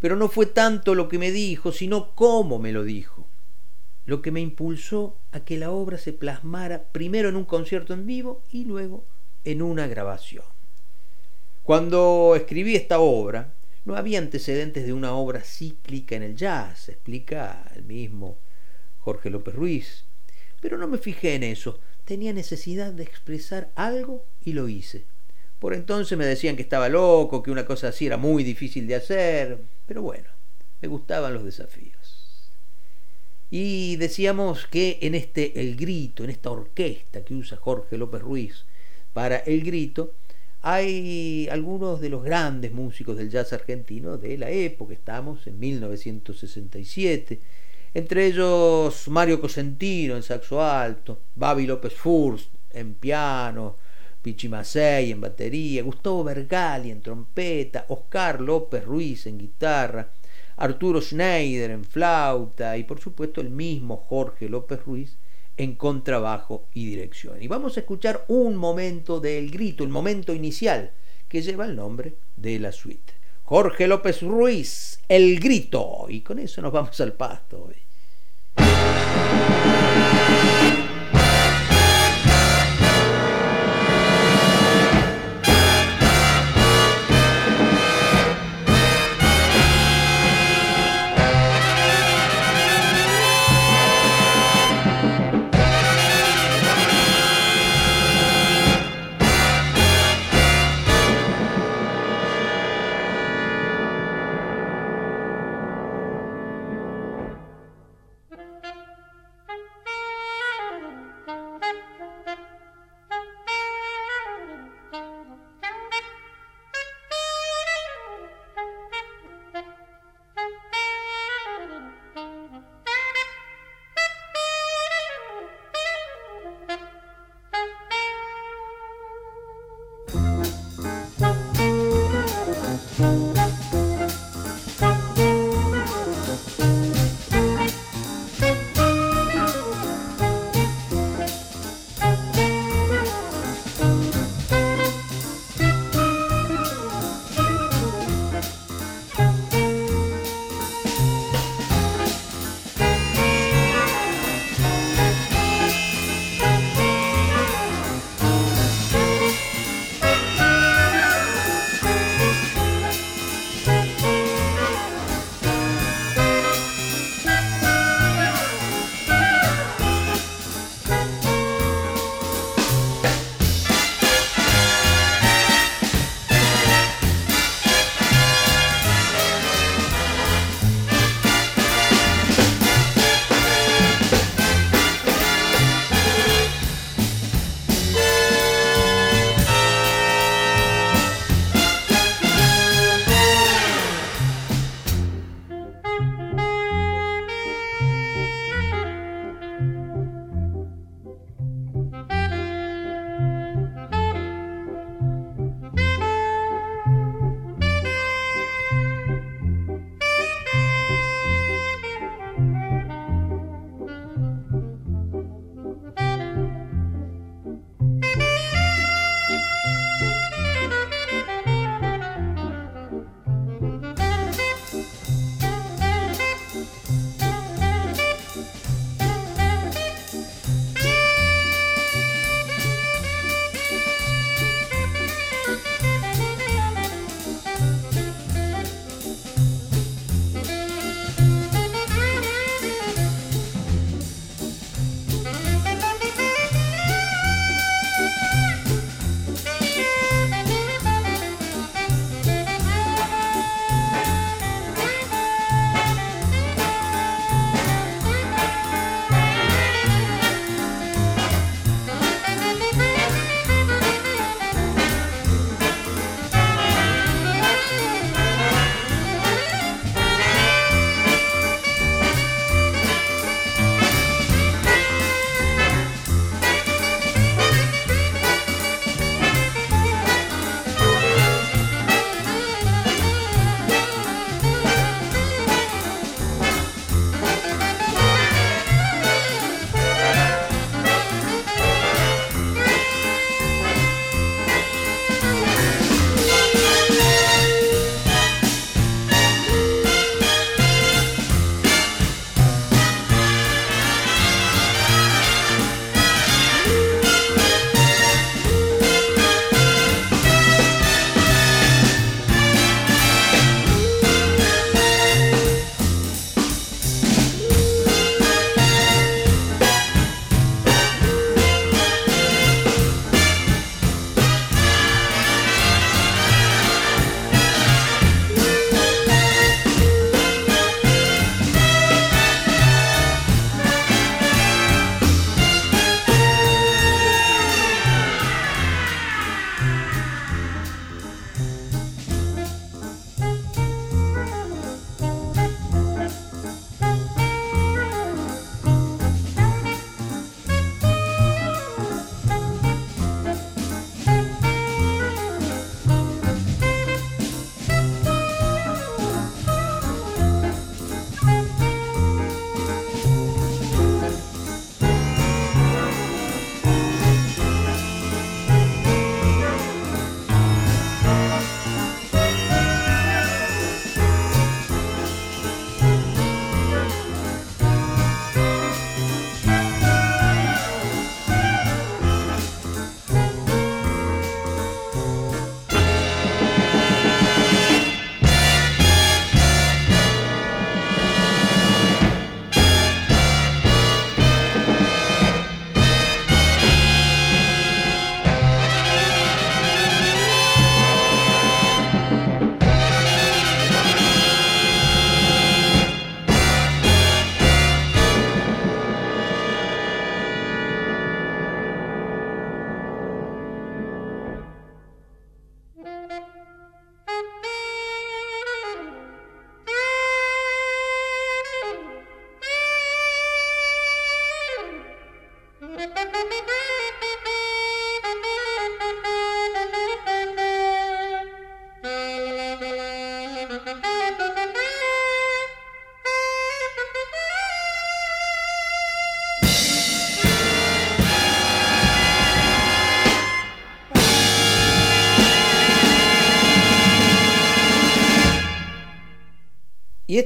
Pero no fue tanto lo que me dijo, sino cómo me lo dijo, lo que me impulsó a que la obra se plasmara primero en un concierto en vivo y luego en una grabación. Cuando escribí esta obra, no había antecedentes de una obra cíclica en el jazz, explica el mismo Jorge López Ruiz. Pero no me fijé en eso, tenía necesidad de expresar algo y lo hice. Por entonces me decían que estaba loco, que una cosa así era muy difícil de hacer, pero bueno, me gustaban los desafíos. Y decíamos que en este El Grito, en esta orquesta que usa Jorge López Ruiz para El Grito, hay algunos de los grandes músicos del jazz argentino de la época, estamos en 1967, entre ellos Mario Cosentino en saxo alto, Babi López Furst en piano, Pichi Macei en batería, Gustavo Bergali en trompeta, Oscar López Ruiz en guitarra, Arturo Schneider en flauta y por supuesto el mismo Jorge López Ruiz en contrabajo y dirección. Y vamos a escuchar un momento del grito, el momento inicial, que lleva el nombre de la suite. Jorge López Ruiz, El Grito. Y con eso nos vamos al pasto hoy.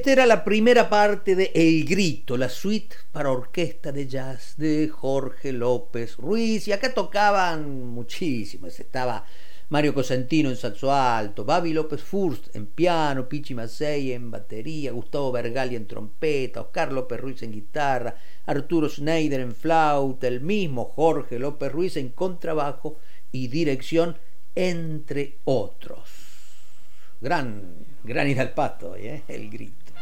Esta era la primera parte de El Grito, la suite para orquesta de jazz de Jorge López Ruiz. Y acá tocaban muchísimos. Estaba Mario Cosentino en saxo alto, Babi López Furst en piano, Pichi Macei en batería, Gustavo Bergali en trompeta, Oscar López Ruiz en guitarra, Arturo Schneider en flauta, el mismo Jorge López Ruiz en contrabajo y dirección, entre otros. Gran Gran ir al pasto, ¿eh? el grito.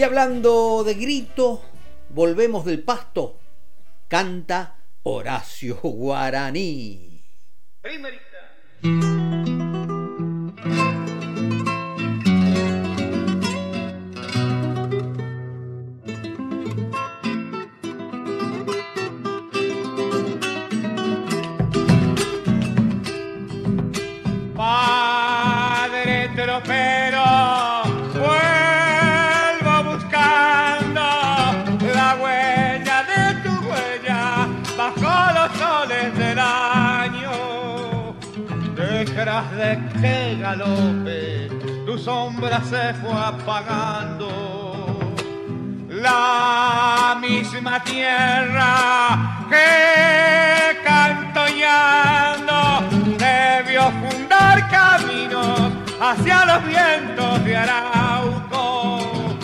Y hablando de grito, volvemos del pasto. Canta Horacio Guaraní. Tu sombra se fue apagando. La misma tierra que cantoñando debió fundar caminos hacia los vientos de Arauco.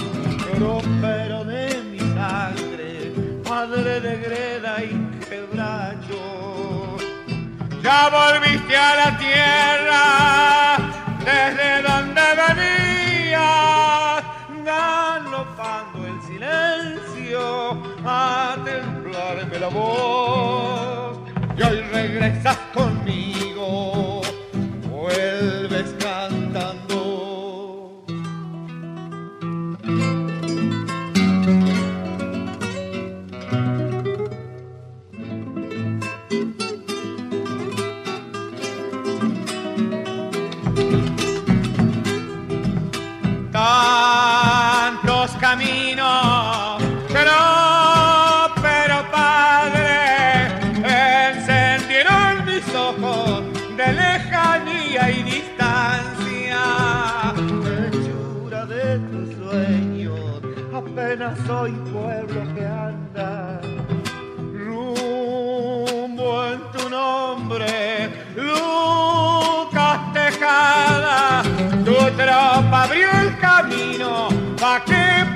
Pero de mi sangre, madre de greda y quebracho, ya volviste a la tierra desde donde venías, galopando el silencio a templarme la voz. Y hoy regresas conmigo,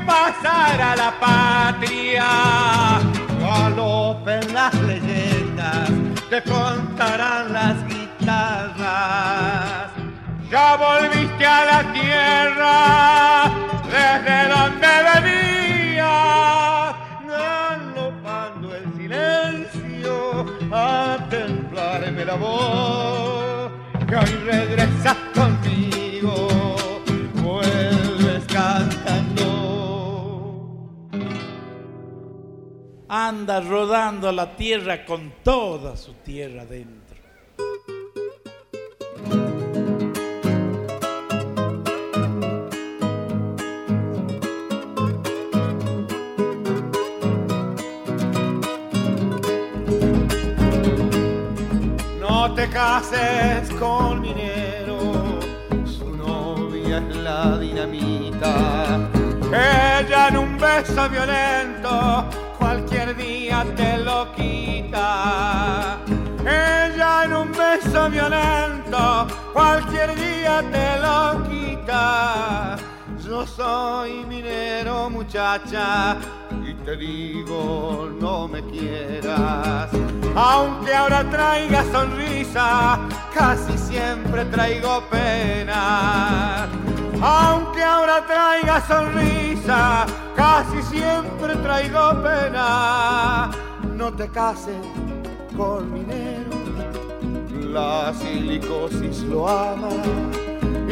que pasara la patria. Galopen las leyendas, te contarán las guitarras. Ya volviste a la tierra desde donde venías, galopando el silencio a templarme la voz. Que hoy regresas conmigo, Anda rodando la tierra con toda su tierra dentro. No te cases con minero, su novia es la dinamita. Ella en un beso violento cualquier día te lo quita. Ella en un beso violento cualquier día te lo quita. Yo soy minero muchacha y te digo no me quieras. Aunque ahora traiga sonrisa, casi siempre traigo pena. Aunque ahora traiga sonrisa, casi siempre traigo pena. No te cases con minero, la silicosis lo ama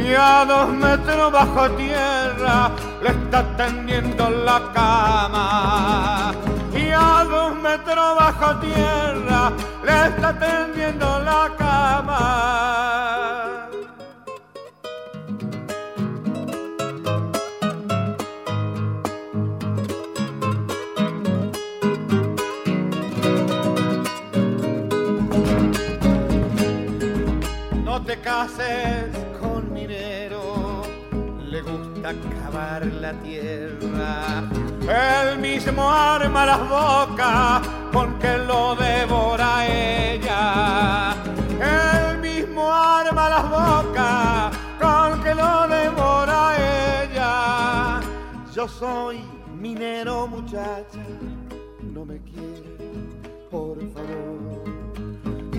y a dos metros bajo tierra le está tendiendo la cama. Y a dos metros bajo tierra le está tendiendo la cama. Cases con minero, le gusta cavar la tierra. Él mismo arma las bocas con que lo devora ella. Él mismo arma las bocas con que lo devora ella. Yo soy minero muchacha, no me quiere,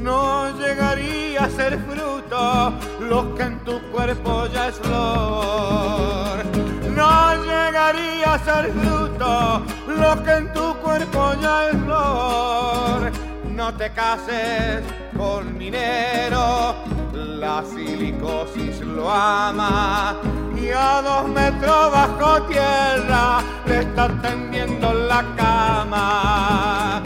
No llegaría a ser fruto lo que en tu cuerpo ya es flor. No llegaría a ser fruto lo que en tu cuerpo ya es flor. No te cases con minero, la silicosis lo ama. Y a dos metros bajo tierra le está tendiendo la cama.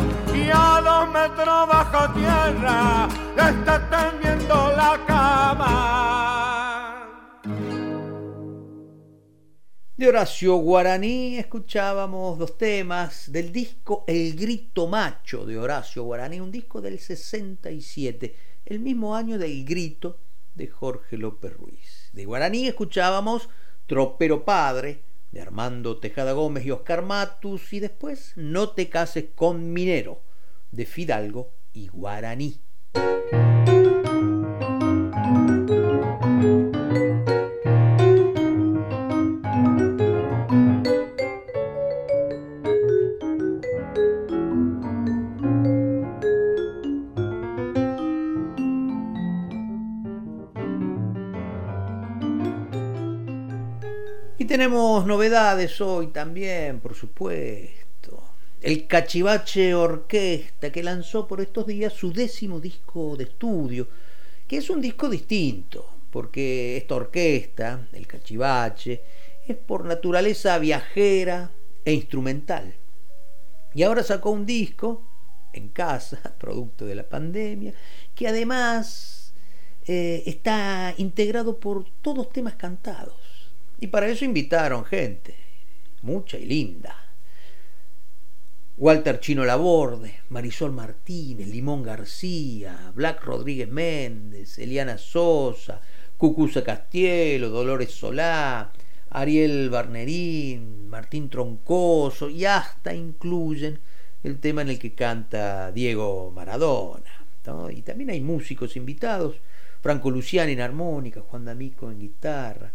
Dos metros bajo tierra está tendiendo la cama. De Horacio Guaraní escuchábamos dos temas del disco El Grito Macho de Horacio Guaraní, un disco del 67, el mismo año del Grito de Jorge López Ruiz. De Guaraní escuchábamos Tropero Padre de Armando Tejada Gómez y Oscar Matus y después No te cases con Minero de Fidalgo y Guaraní. Y tenemos novedades hoy también, por supuesto. El Cachivache Orquesta, que lanzó por estos días su décimo disco de estudio, que es un disco distinto, porque esta orquesta, el Cachivache, es por naturaleza viajera e instrumental. Y ahora sacó un disco en casa, producto de la pandemia, que además eh, está integrado por todos temas cantados. Y para eso invitaron gente, mucha y linda. Walter Chino Laborde, Marisol Martínez, Limón García, Black Rodríguez Méndez, Eliana Sosa, Cucuza Castielo, Dolores Solá, Ariel Barnerín, Martín Troncoso y hasta incluyen el tema en el que canta Diego Maradona. Y también hay músicos invitados, Franco Luciani en armónica, Juan D'Amico en guitarra.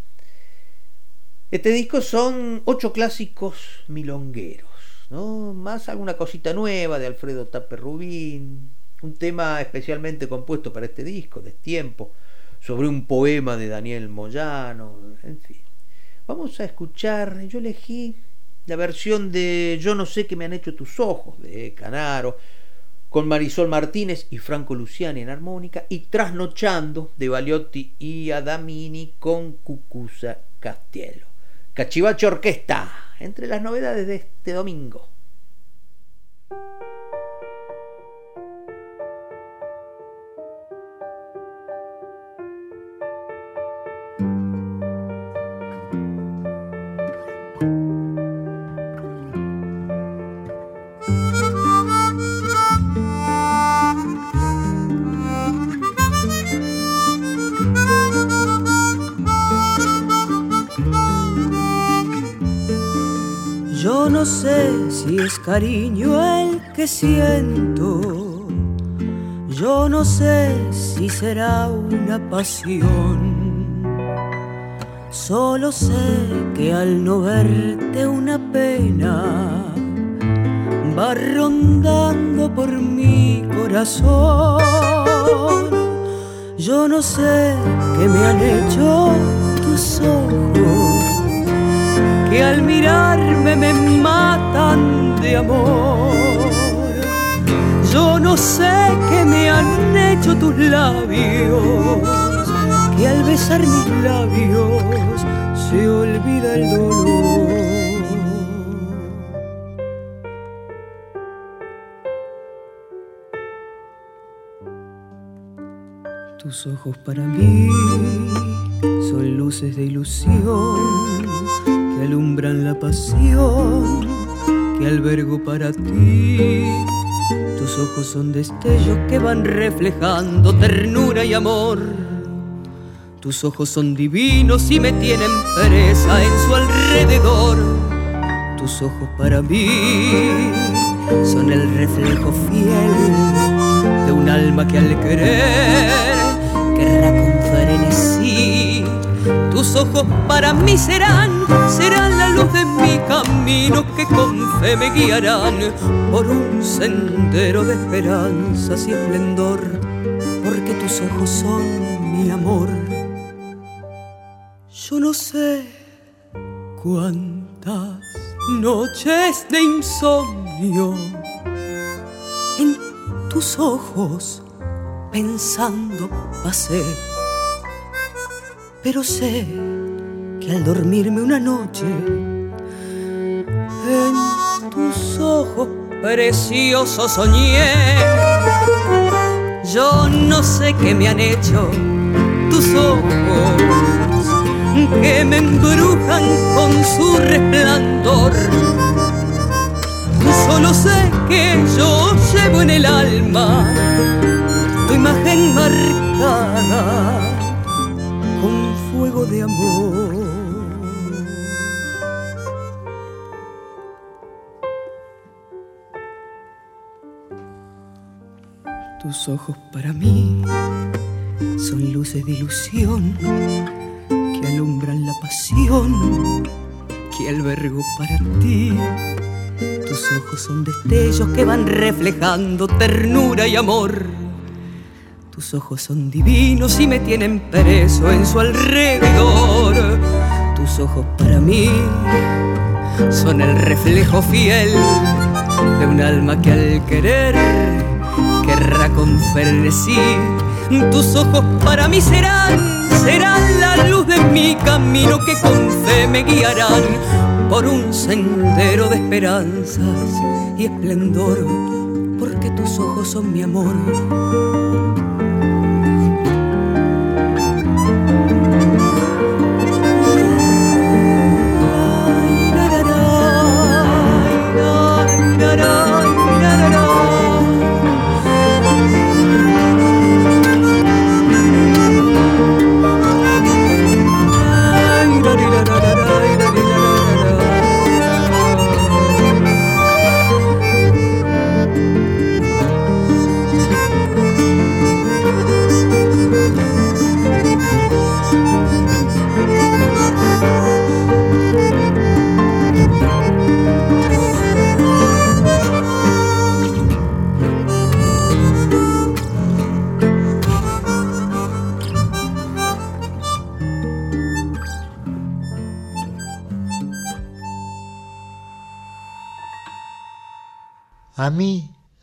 Este disco son ocho clásicos milongueros, más alguna cosita nueva de Alfredo Tape Rubín, un tema especialmente compuesto para este disco, Destiempo, sobre un poema de Daniel Moyano, en fin. Vamos a escuchar, yo elegí la versión de Yo no sé qué me han hecho tus ojos, de Canaro, con Marisol Martínez y Franco Luciani en armónica, y Trasnochando de Baliotti y Adamini con Cucuza Castielo. Cachivache Orquesta, entre las novedades de este domingo. Cariño el que siento, yo no sé si será una pasión, solo sé que al no verte una pena va rondando por mi corazón. Yo no sé qué me han hecho tus ojos que al mirarme me matan de amor. Yo no sé qué me han hecho tus labios, y al besar mis labios se olvida el dolor. Tus ojos para mí son luces de ilusión que alumbran la pasión que albergo para ti. Tus ojos son destellos que van reflejando ternura y amor. Tus ojos son divinos y me tienen presa en su alrededor. Tus ojos para mí son el reflejo fiel de un alma que al querer querrá con frenesí. Tus ojos para mí serán, serán la luz de mi camino que con fe me guiarán por un sendero de esperanzas y esplendor, porque tus ojos son mi amor. Yo no sé cuántas noches de insomnio en tus ojos pensando pasé. Pero sé que al dormirme una noche en tus ojos preciosos soñé. Yo no sé qué me han hecho tus ojos que me embrujan con su resplandor. Solo sé que yo llevo en el alma tu imagen marcada con fuego de amor. Tus ojos para mí son luces de ilusión que alumbran la pasión que albergo para ti. Tus ojos son destellos que van reflejando ternura y amor. Tus ojos son divinos y me tienen preso en su alrededor. Tus ojos para mí son el reflejo fiel de un alma que al querer querrá con. Tus ojos para mí serán, serán la luz de mi camino que con fe me guiarán por un sendero de esperanzas y esplendor, porque tus ojos son mi amor.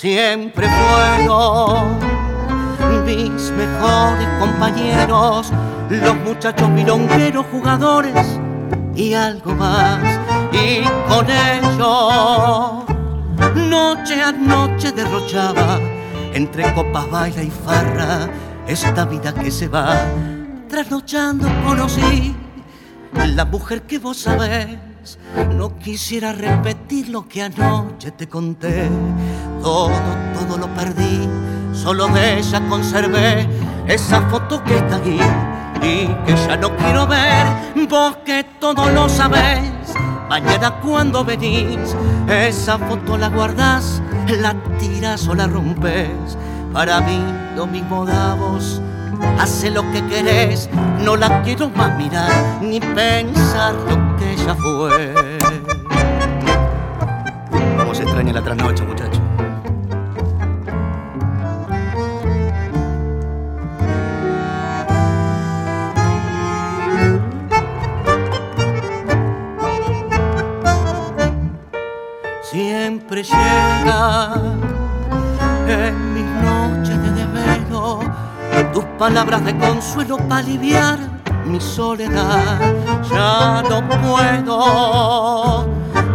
Siempre fueron mis mejores compañeros, los muchachos milongueros jugadores y algo más. Y con ellos noche a noche derrochaba, entre copas, baila y farra, esta vida que se va, trasnochando conocí la mujer que vos sabés. No quisiera repetir lo que anoche te conté, todo, todo lo perdí, solo de ella conservé esa foto que está aquí y que ya no quiero ver, vos que todo lo sabés. Mañana cuando venís, esa foto la guardás, la tiras o la rompes. Para mí lo mismo da vos, hace lo que querés, no la quiero más mirar ni pensar lo que ya fue. Cómo se extraña la trasnoche, muchacho. Siempre llega en mis noches de desvelo tus palabras de consuelo para aliviar mi soledad. Ya no puedo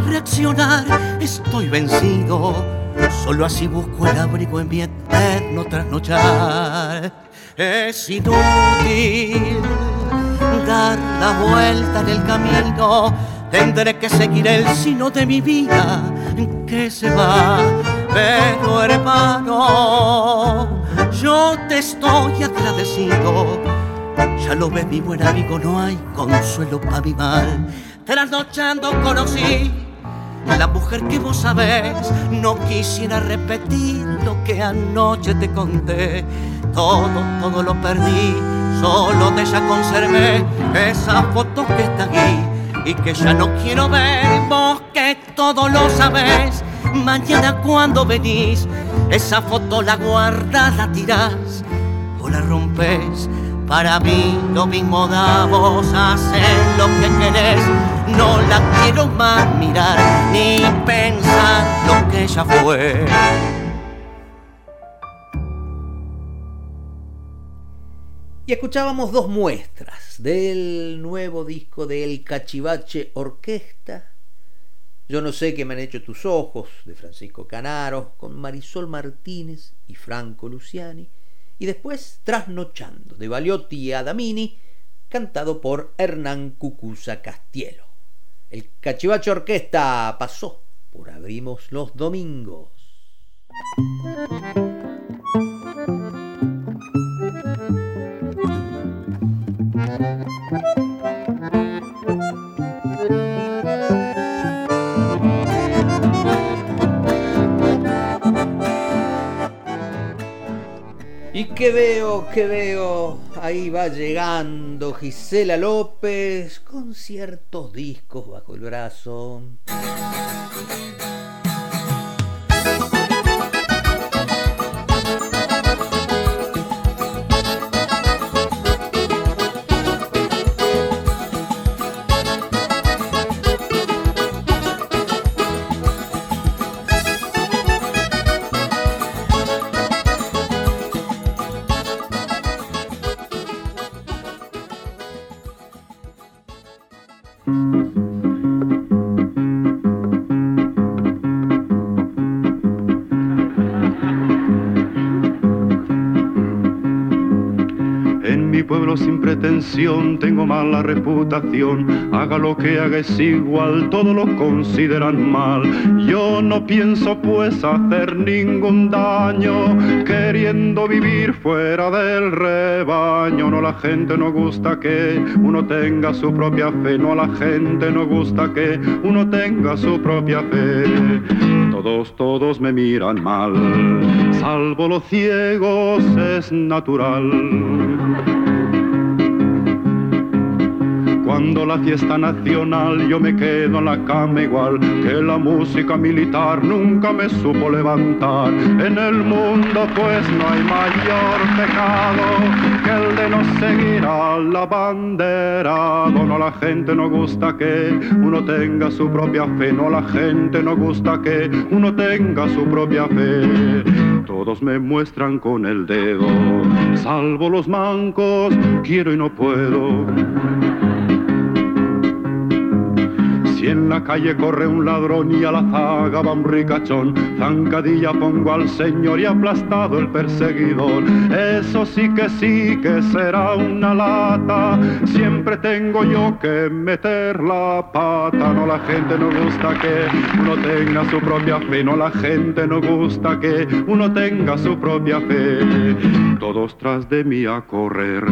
reaccionar, estoy vencido. Solo así busco el abrigo en mi eterno trasnochar. Es inútil dar la vuelta en el camino. Tendré que seguir el sino de mi vida que se va. Pero hermano, yo te estoy agradecido. Ya lo ves, mi buen amigo, no hay consuelo para mi mal. Trasnochando conocí la mujer que vos sabés. No quisiera repetir lo que anoche te conté. Todo, todo lo perdí, solo de ella conservé esa foto que está aquí y que ya no quiero ver. Vos que todo lo sabés, mañana cuando venís, esa foto la guardas, la tirás o la rompes. Para mí lo mismo da vos hacer lo que querés. No la quiero más mirar ni pensar lo que ya fue. Y escuchábamos dos muestras del nuevo disco de El Cachivache Orquesta. Yo no sé qué me han hecho tus ojos, de Francisco Canaro, con Marisol Martínez y Franco Luciani. Y después Trasnochando, de Baliotti y Adamini, cantado por Hernán Cucuza Castielo. El Cachivache Orquesta pasó por Abrimos los Domingos. Y que veo, que veo, ahí va llegando Gisela López con ciertos discos bajo el brazo. Tengo mala reputación. Haga lo que haga es igual, todo lo consideran mal. Yo no pienso pues hacer ningún daño, queriendo vivir fuera del rebaño. No la gente no gusta que uno tenga su propia fe, no a la gente no gusta que uno tenga su propia fe. Todos, todos me miran mal, salvo los ciegos es natural. Cuando la fiesta nacional yo me quedo en la cama igual que la música militar nunca me supo levantar. En el mundo pues no hay mayor pecado que el de no seguir a la bandera. No la gente no gusta que uno tenga su propia fe, no la gente no gusta que uno tenga su propia fe. Todos me muestran con el dedo, salvo los mancos, quiero y no puedo. Si en la calle corre un ladrón y a la zaga va un ricachón, zancadilla pongo al señor y aplastado el perseguidor. Eso sí que sí que será una lata, siempre tengo yo que meter la pata. No la gente no gusta que uno tenga su propia fe, no la gente no gusta que uno tenga su propia fe. Todos tras de mí a correr,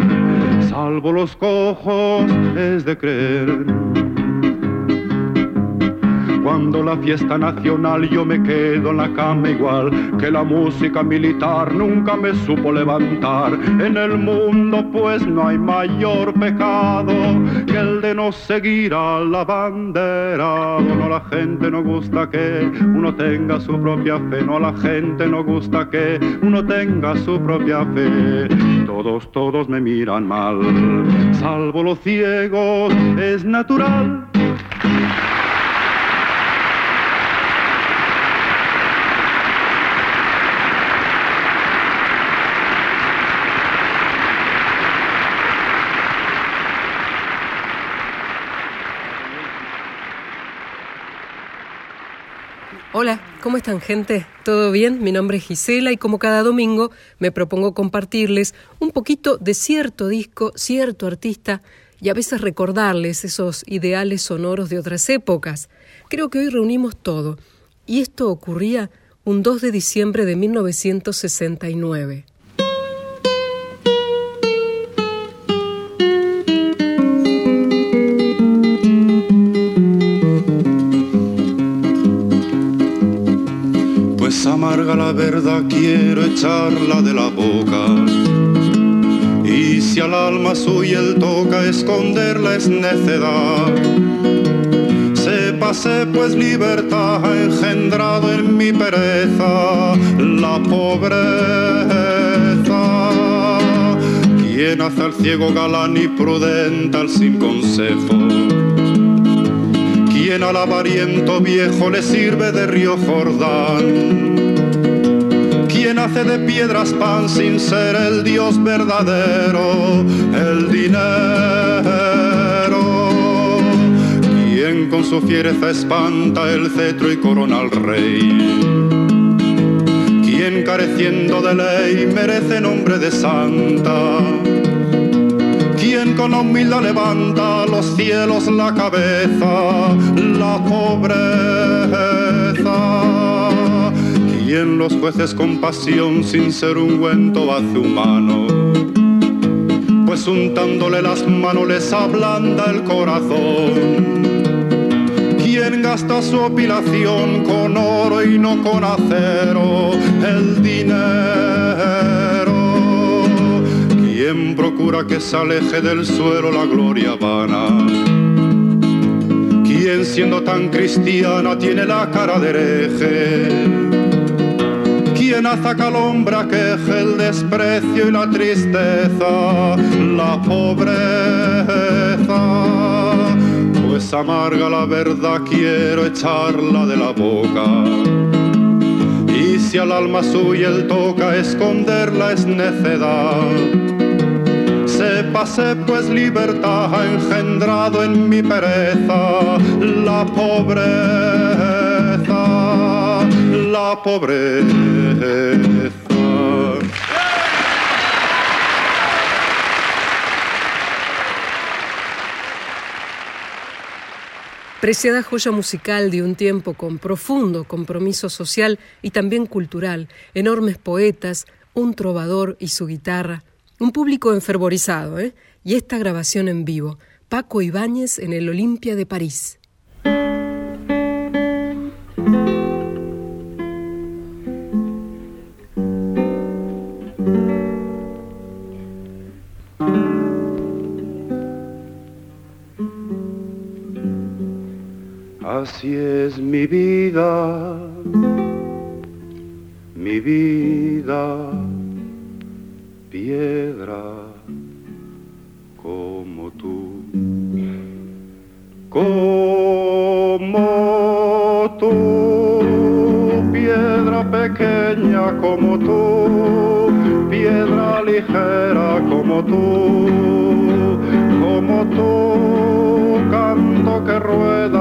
salvo los cojos, es de creer. Cuando la fiesta nacional yo me quedo en la cama igual que la música militar nunca me supo levantar. En el mundo pues no hay mayor pecado que el de no seguir a la bandera. No la gente no gusta que uno tenga su propia fe, no la gente no gusta que uno tenga su propia fe. Todos, todos me miran mal, salvo los ciegos, es natural Hola, ¿cómo están gente? ¿Todo bien? Mi nombre es Gisela y como cada domingo me propongo compartirles un poquito de cierto disco, cierto artista y a veces recordarles esos ideales sonoros de otras épocas. Creo que hoy reunimos todo y esto ocurría un 2 de diciembre de 1969. Amarga la verdad quiero echarla de la boca. Y si al alma suya él toca esconderla es necedad. Sépase pues libertad engendrado en mi pereza la pobreza. Quien hace al ciego galán y prudente al sin consejo quien al avariento viejo le sirve de río Jordán. Quien hace de piedras pan sin ser el Dios verdadero, el dinero. Quien con su fiereza espanta el cetro y corona al rey. Quien careciendo de ley merece nombre de santa quien con humildad levanta los cielos la cabeza, la pobreza. Quien los jueces con pasión sin ser ungüento hace humano, pues untándole las manos les ablanda el corazón. Quien gasta su opilación con oro y no con acero, el dinero quien procura que se aleje del suelo la gloria vana. Quien siendo tan cristiana tiene la cara de hereje. Al hombre queje el desprecio y la tristeza, la pobreza. Pues amarga la verdad quiero echarla de la boca. Y si al alma suya él toca esconderla es necedad Sépase pues libertad ha engendrado en mi pereza la pobreza, la pobreza. Preciada joya musical de un tiempo con profundo compromiso social y también cultural, enormes poetas, un trovador y su guitarra, un público enfervorizado, ¿eh? Y esta grabación en vivo, Paco Ibáñez en el Olimpia de París. Así es mi vida, mi vida, piedra como tú, como tú, piedra pequeña como tú, piedra ligera como tú, como tú, canto que ruedas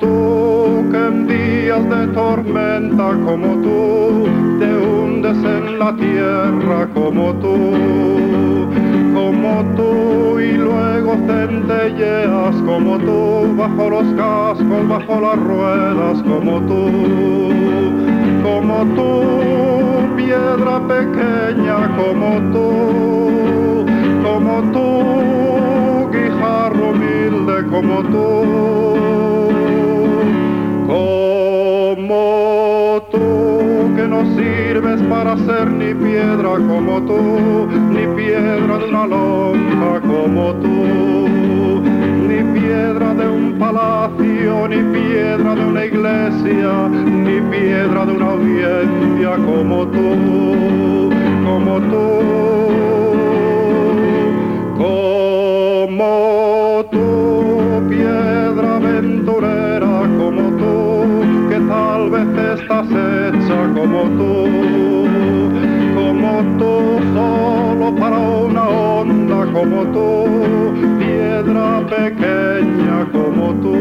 tú, que en días de tormenta como tú, te hundes en la tierra como tú, como tú, y luego centelleas como tú, bajo los cascos, bajo las ruedas como tú, como tú, piedra pequeña como tú, como tú, guijarro humilde como tú como tú, que no sirves para ser ni piedra como tú, ni piedra de una lonja como tú, ni piedra de un palacio, ni piedra de una iglesia, ni piedra de una audiencia como tú, como tú, como tú, estás hecha como tú, como tú, solo para una onda como tú, piedra pequeña como tú,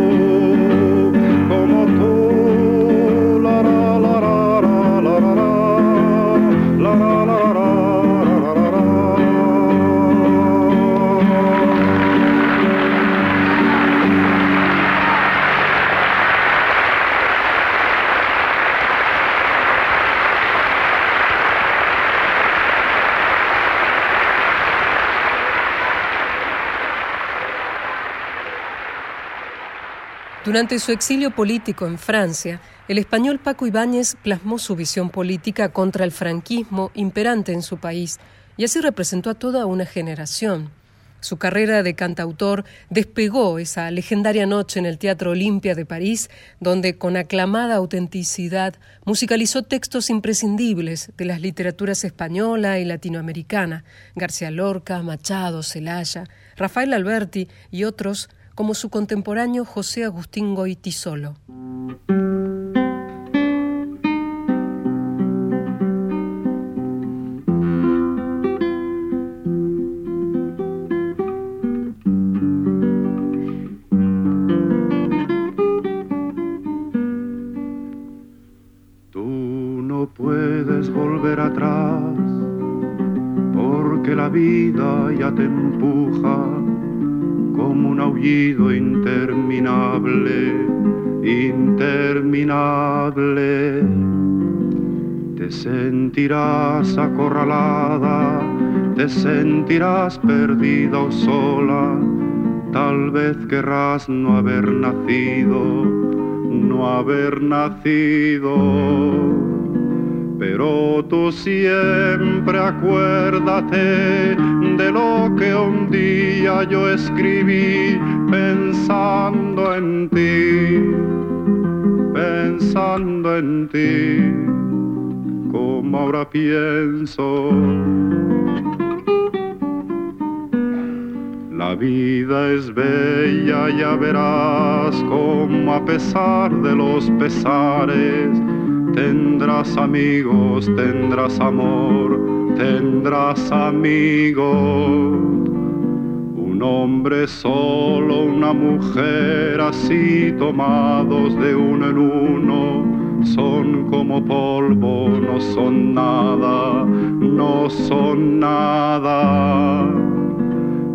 Durante su exilio político en Francia, el español Paco Ibáñez plasmó su visión política contra el franquismo imperante en su país y así representó a toda una generación. Su carrera de cantautor despegó esa legendaria noche en el Teatro Olimpia de París, donde con aclamada autenticidad musicalizó textos imprescindibles de las literaturas española y latinoamericana, García Lorca, Machado, Celaya, Rafael Alberti y otros como su contemporáneo José Agustín Goitisolo. Aullido interminable, interminable. Te sentirás acorralada, te sentirás perdida o sola, tal vez querrás no haber nacido, no haber nacido. Pero tú siempre acuérdate de lo que un día yo escribí pensando en ti, pensando en ti, como ahora pienso. La vida es bella, ya verás como a pesar de los pesares, tendrás amigos, tendrás amor, tendrás amigos. Un hombre solo, una mujer así tomados de uno en uno, son como polvo, no son nada, no son nada.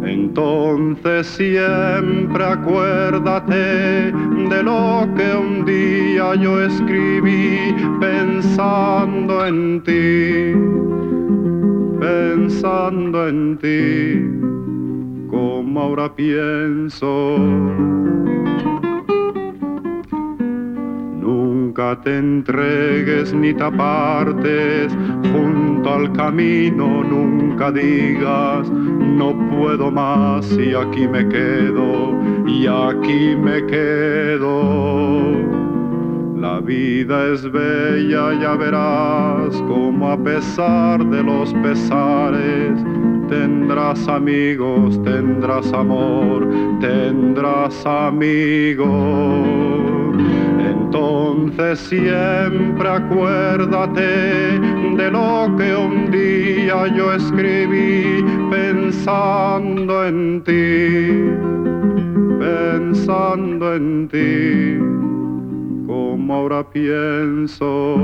Entonces siempre acuérdate de lo que un día yo escribí pensando en ti, pensando en ti, como ahora pienso. Nunca te entregues ni te apartes junto al camino, nunca digas, no puedo más y aquí me quedo, y aquí me quedo. La vida es bella, ya verás como a pesar de los pesares tendrás amigos, tendrás amor, tendrás amigos. Entonces siempre acuérdate de lo que un día yo escribí pensando en ti, pensando en ti, como ahora pienso.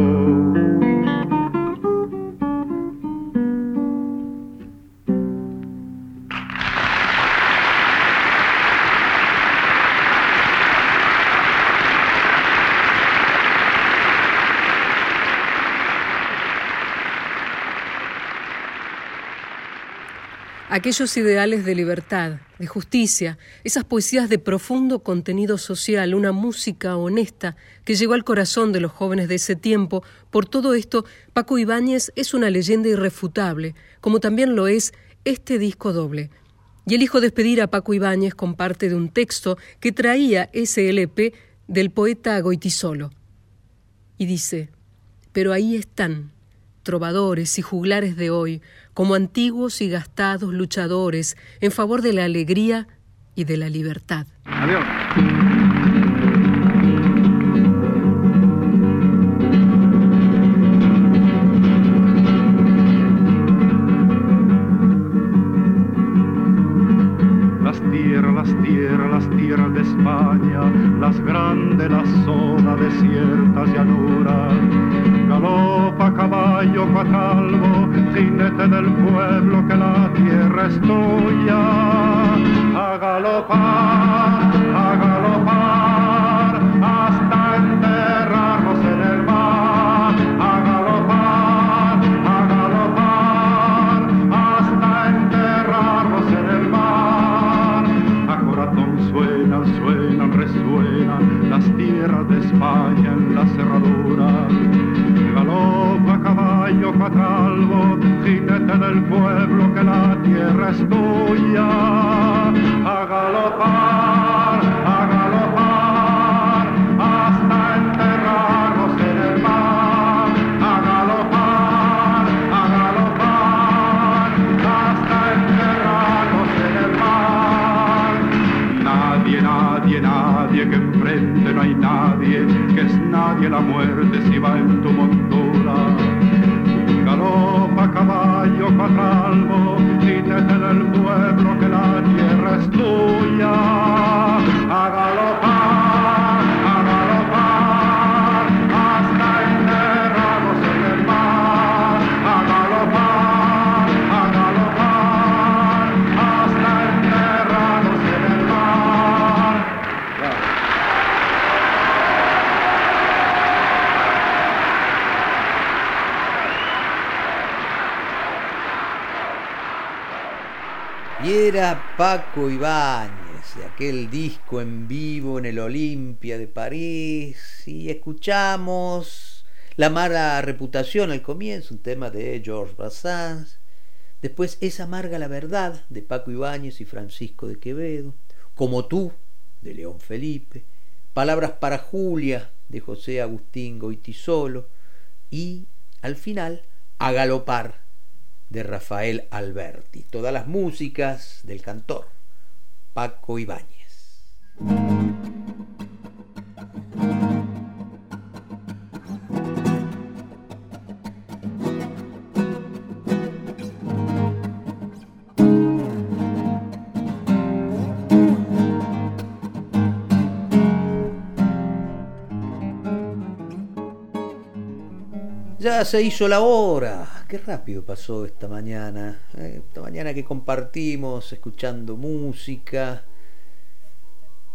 Aquellos ideales de libertad, de justicia, esas poesías de profundo contenido social, una música honesta que llegó al corazón de los jóvenes de ese tiempo. Por todo esto, Paco Ibáñez es una leyenda irrefutable, como también lo es este disco doble. Y elijo despedir a Paco Ibáñez con parte de un texto que traía ese LP del poeta Goitisolo. Y dice, pero ahí están, trovadores y juglares de hoy, como antiguos y gastados luchadores en favor de la alegría y de la libertad. Adiós. Las tierras, las tierras, de España, las grandes, las zonas desiertas, llanuras galopa caballo cuatralbo, jinete del pueblo que la tierra es tuya. A galopar, a cuatralbo, jinete del pueblo que la tierra es tuya. A galopar, Paco Ibáñez, aquel disco en vivo en el Olimpia de París, y escuchamos La mala reputación al comienzo, un tema de Georges Brassens, después Es amarga la verdad de Paco Ibáñez y Francisco de Quevedo, Como tú de León Felipe, Palabras para Julia de José Agustín Goitisolo y al final A galopar de Rafael Alberti. Todas las músicas del cantor Paco Ibáñez. Ya se hizo la hora. Qué rápido pasó esta mañana. ¿eh? Esta mañana que compartimos escuchando música.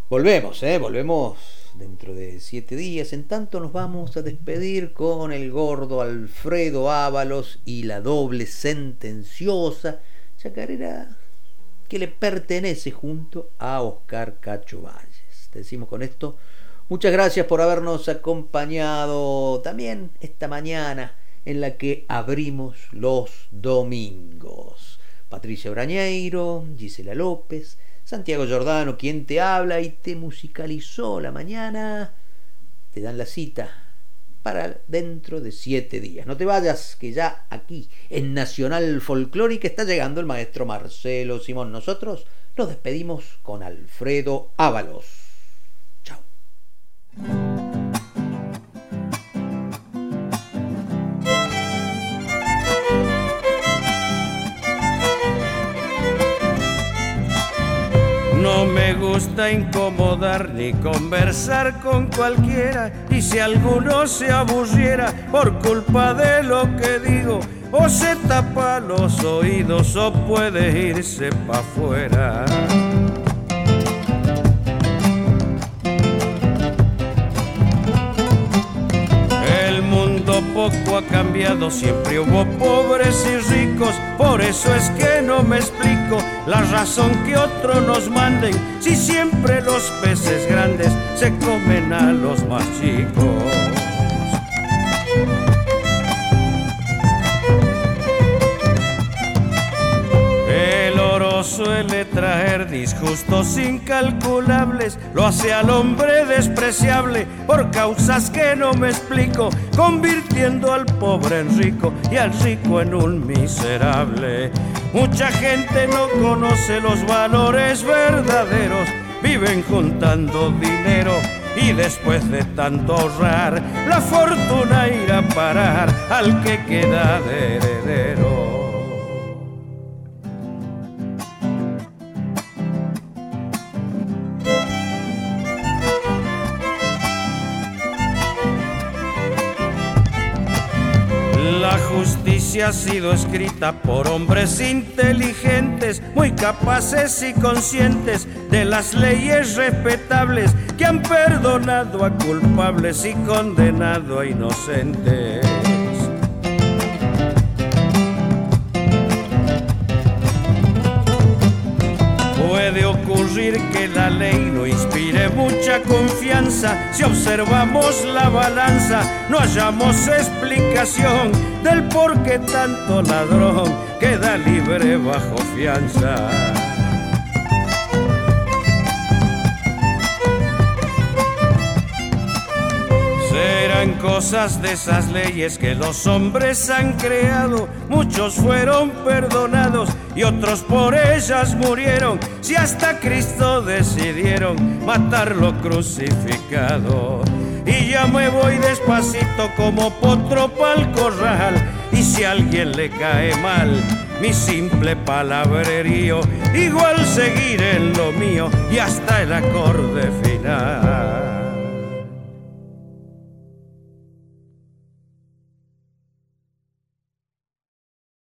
Volvemos, ¿eh? Volvemos dentro de siete días. En tanto nos vamos a despedir con el gordo Alfredo Ábalos y la doble sentenciosa chacarera que le pertenece junto a Oscar Cacho Valles. Te decimos con esto Muchas gracias por habernos acompañado también esta mañana en la que abrimos los domingos. Patricia Brañeiro, Gisela López, Santiago Giordano, quien te habla y te musicalizó la mañana, te dan la cita para dentro de siete días. No te vayas, que ya aquí, en Nacional Folclórica, está llegando el maestro Marcelo Simón. Nosotros nos despedimos con Alfredo Ábalos. Chao. Gusta incomodar ni conversar con cualquiera y si alguno se aburriera por culpa de lo que digo o se tapa los oídos o puede irse pa' afuera. Poco ha cambiado, siempre hubo pobres y ricos, por eso es que no me explico la razón que otros nos manden, si siempre los peces grandes se comen a los más chicos. Suele traer disgustos incalculables, lo hace al hombre despreciable por causas que no me explico, convirtiendo al pobre en rico y al rico en un miserable. Mucha gente no conoce los valores verdaderos, viven juntando dinero y después de tanto ahorrar, la fortuna irá a parar al que queda de heredero. Ha sido escrita por hombres inteligentes, muy capaces y conscientes de las leyes respetables que han perdonado a culpables y condenado a inocentes. Puede ocurrir que la ley no inspire mucha confianza. Si observamos la balanza, no hallamos explicación del por qué tanto ladrón queda libre bajo fianza. Cosas de esas leyes que los hombres han creado. Muchos fueron perdonados y otros por ellas murieron. Si hasta Cristo decidieron matarlo crucificado. Y ya me voy despacito como potro pa'l corral. Y si a alguien le cae mal mi simple palabrerío, igual seguir en lo mío y hasta el acorde final.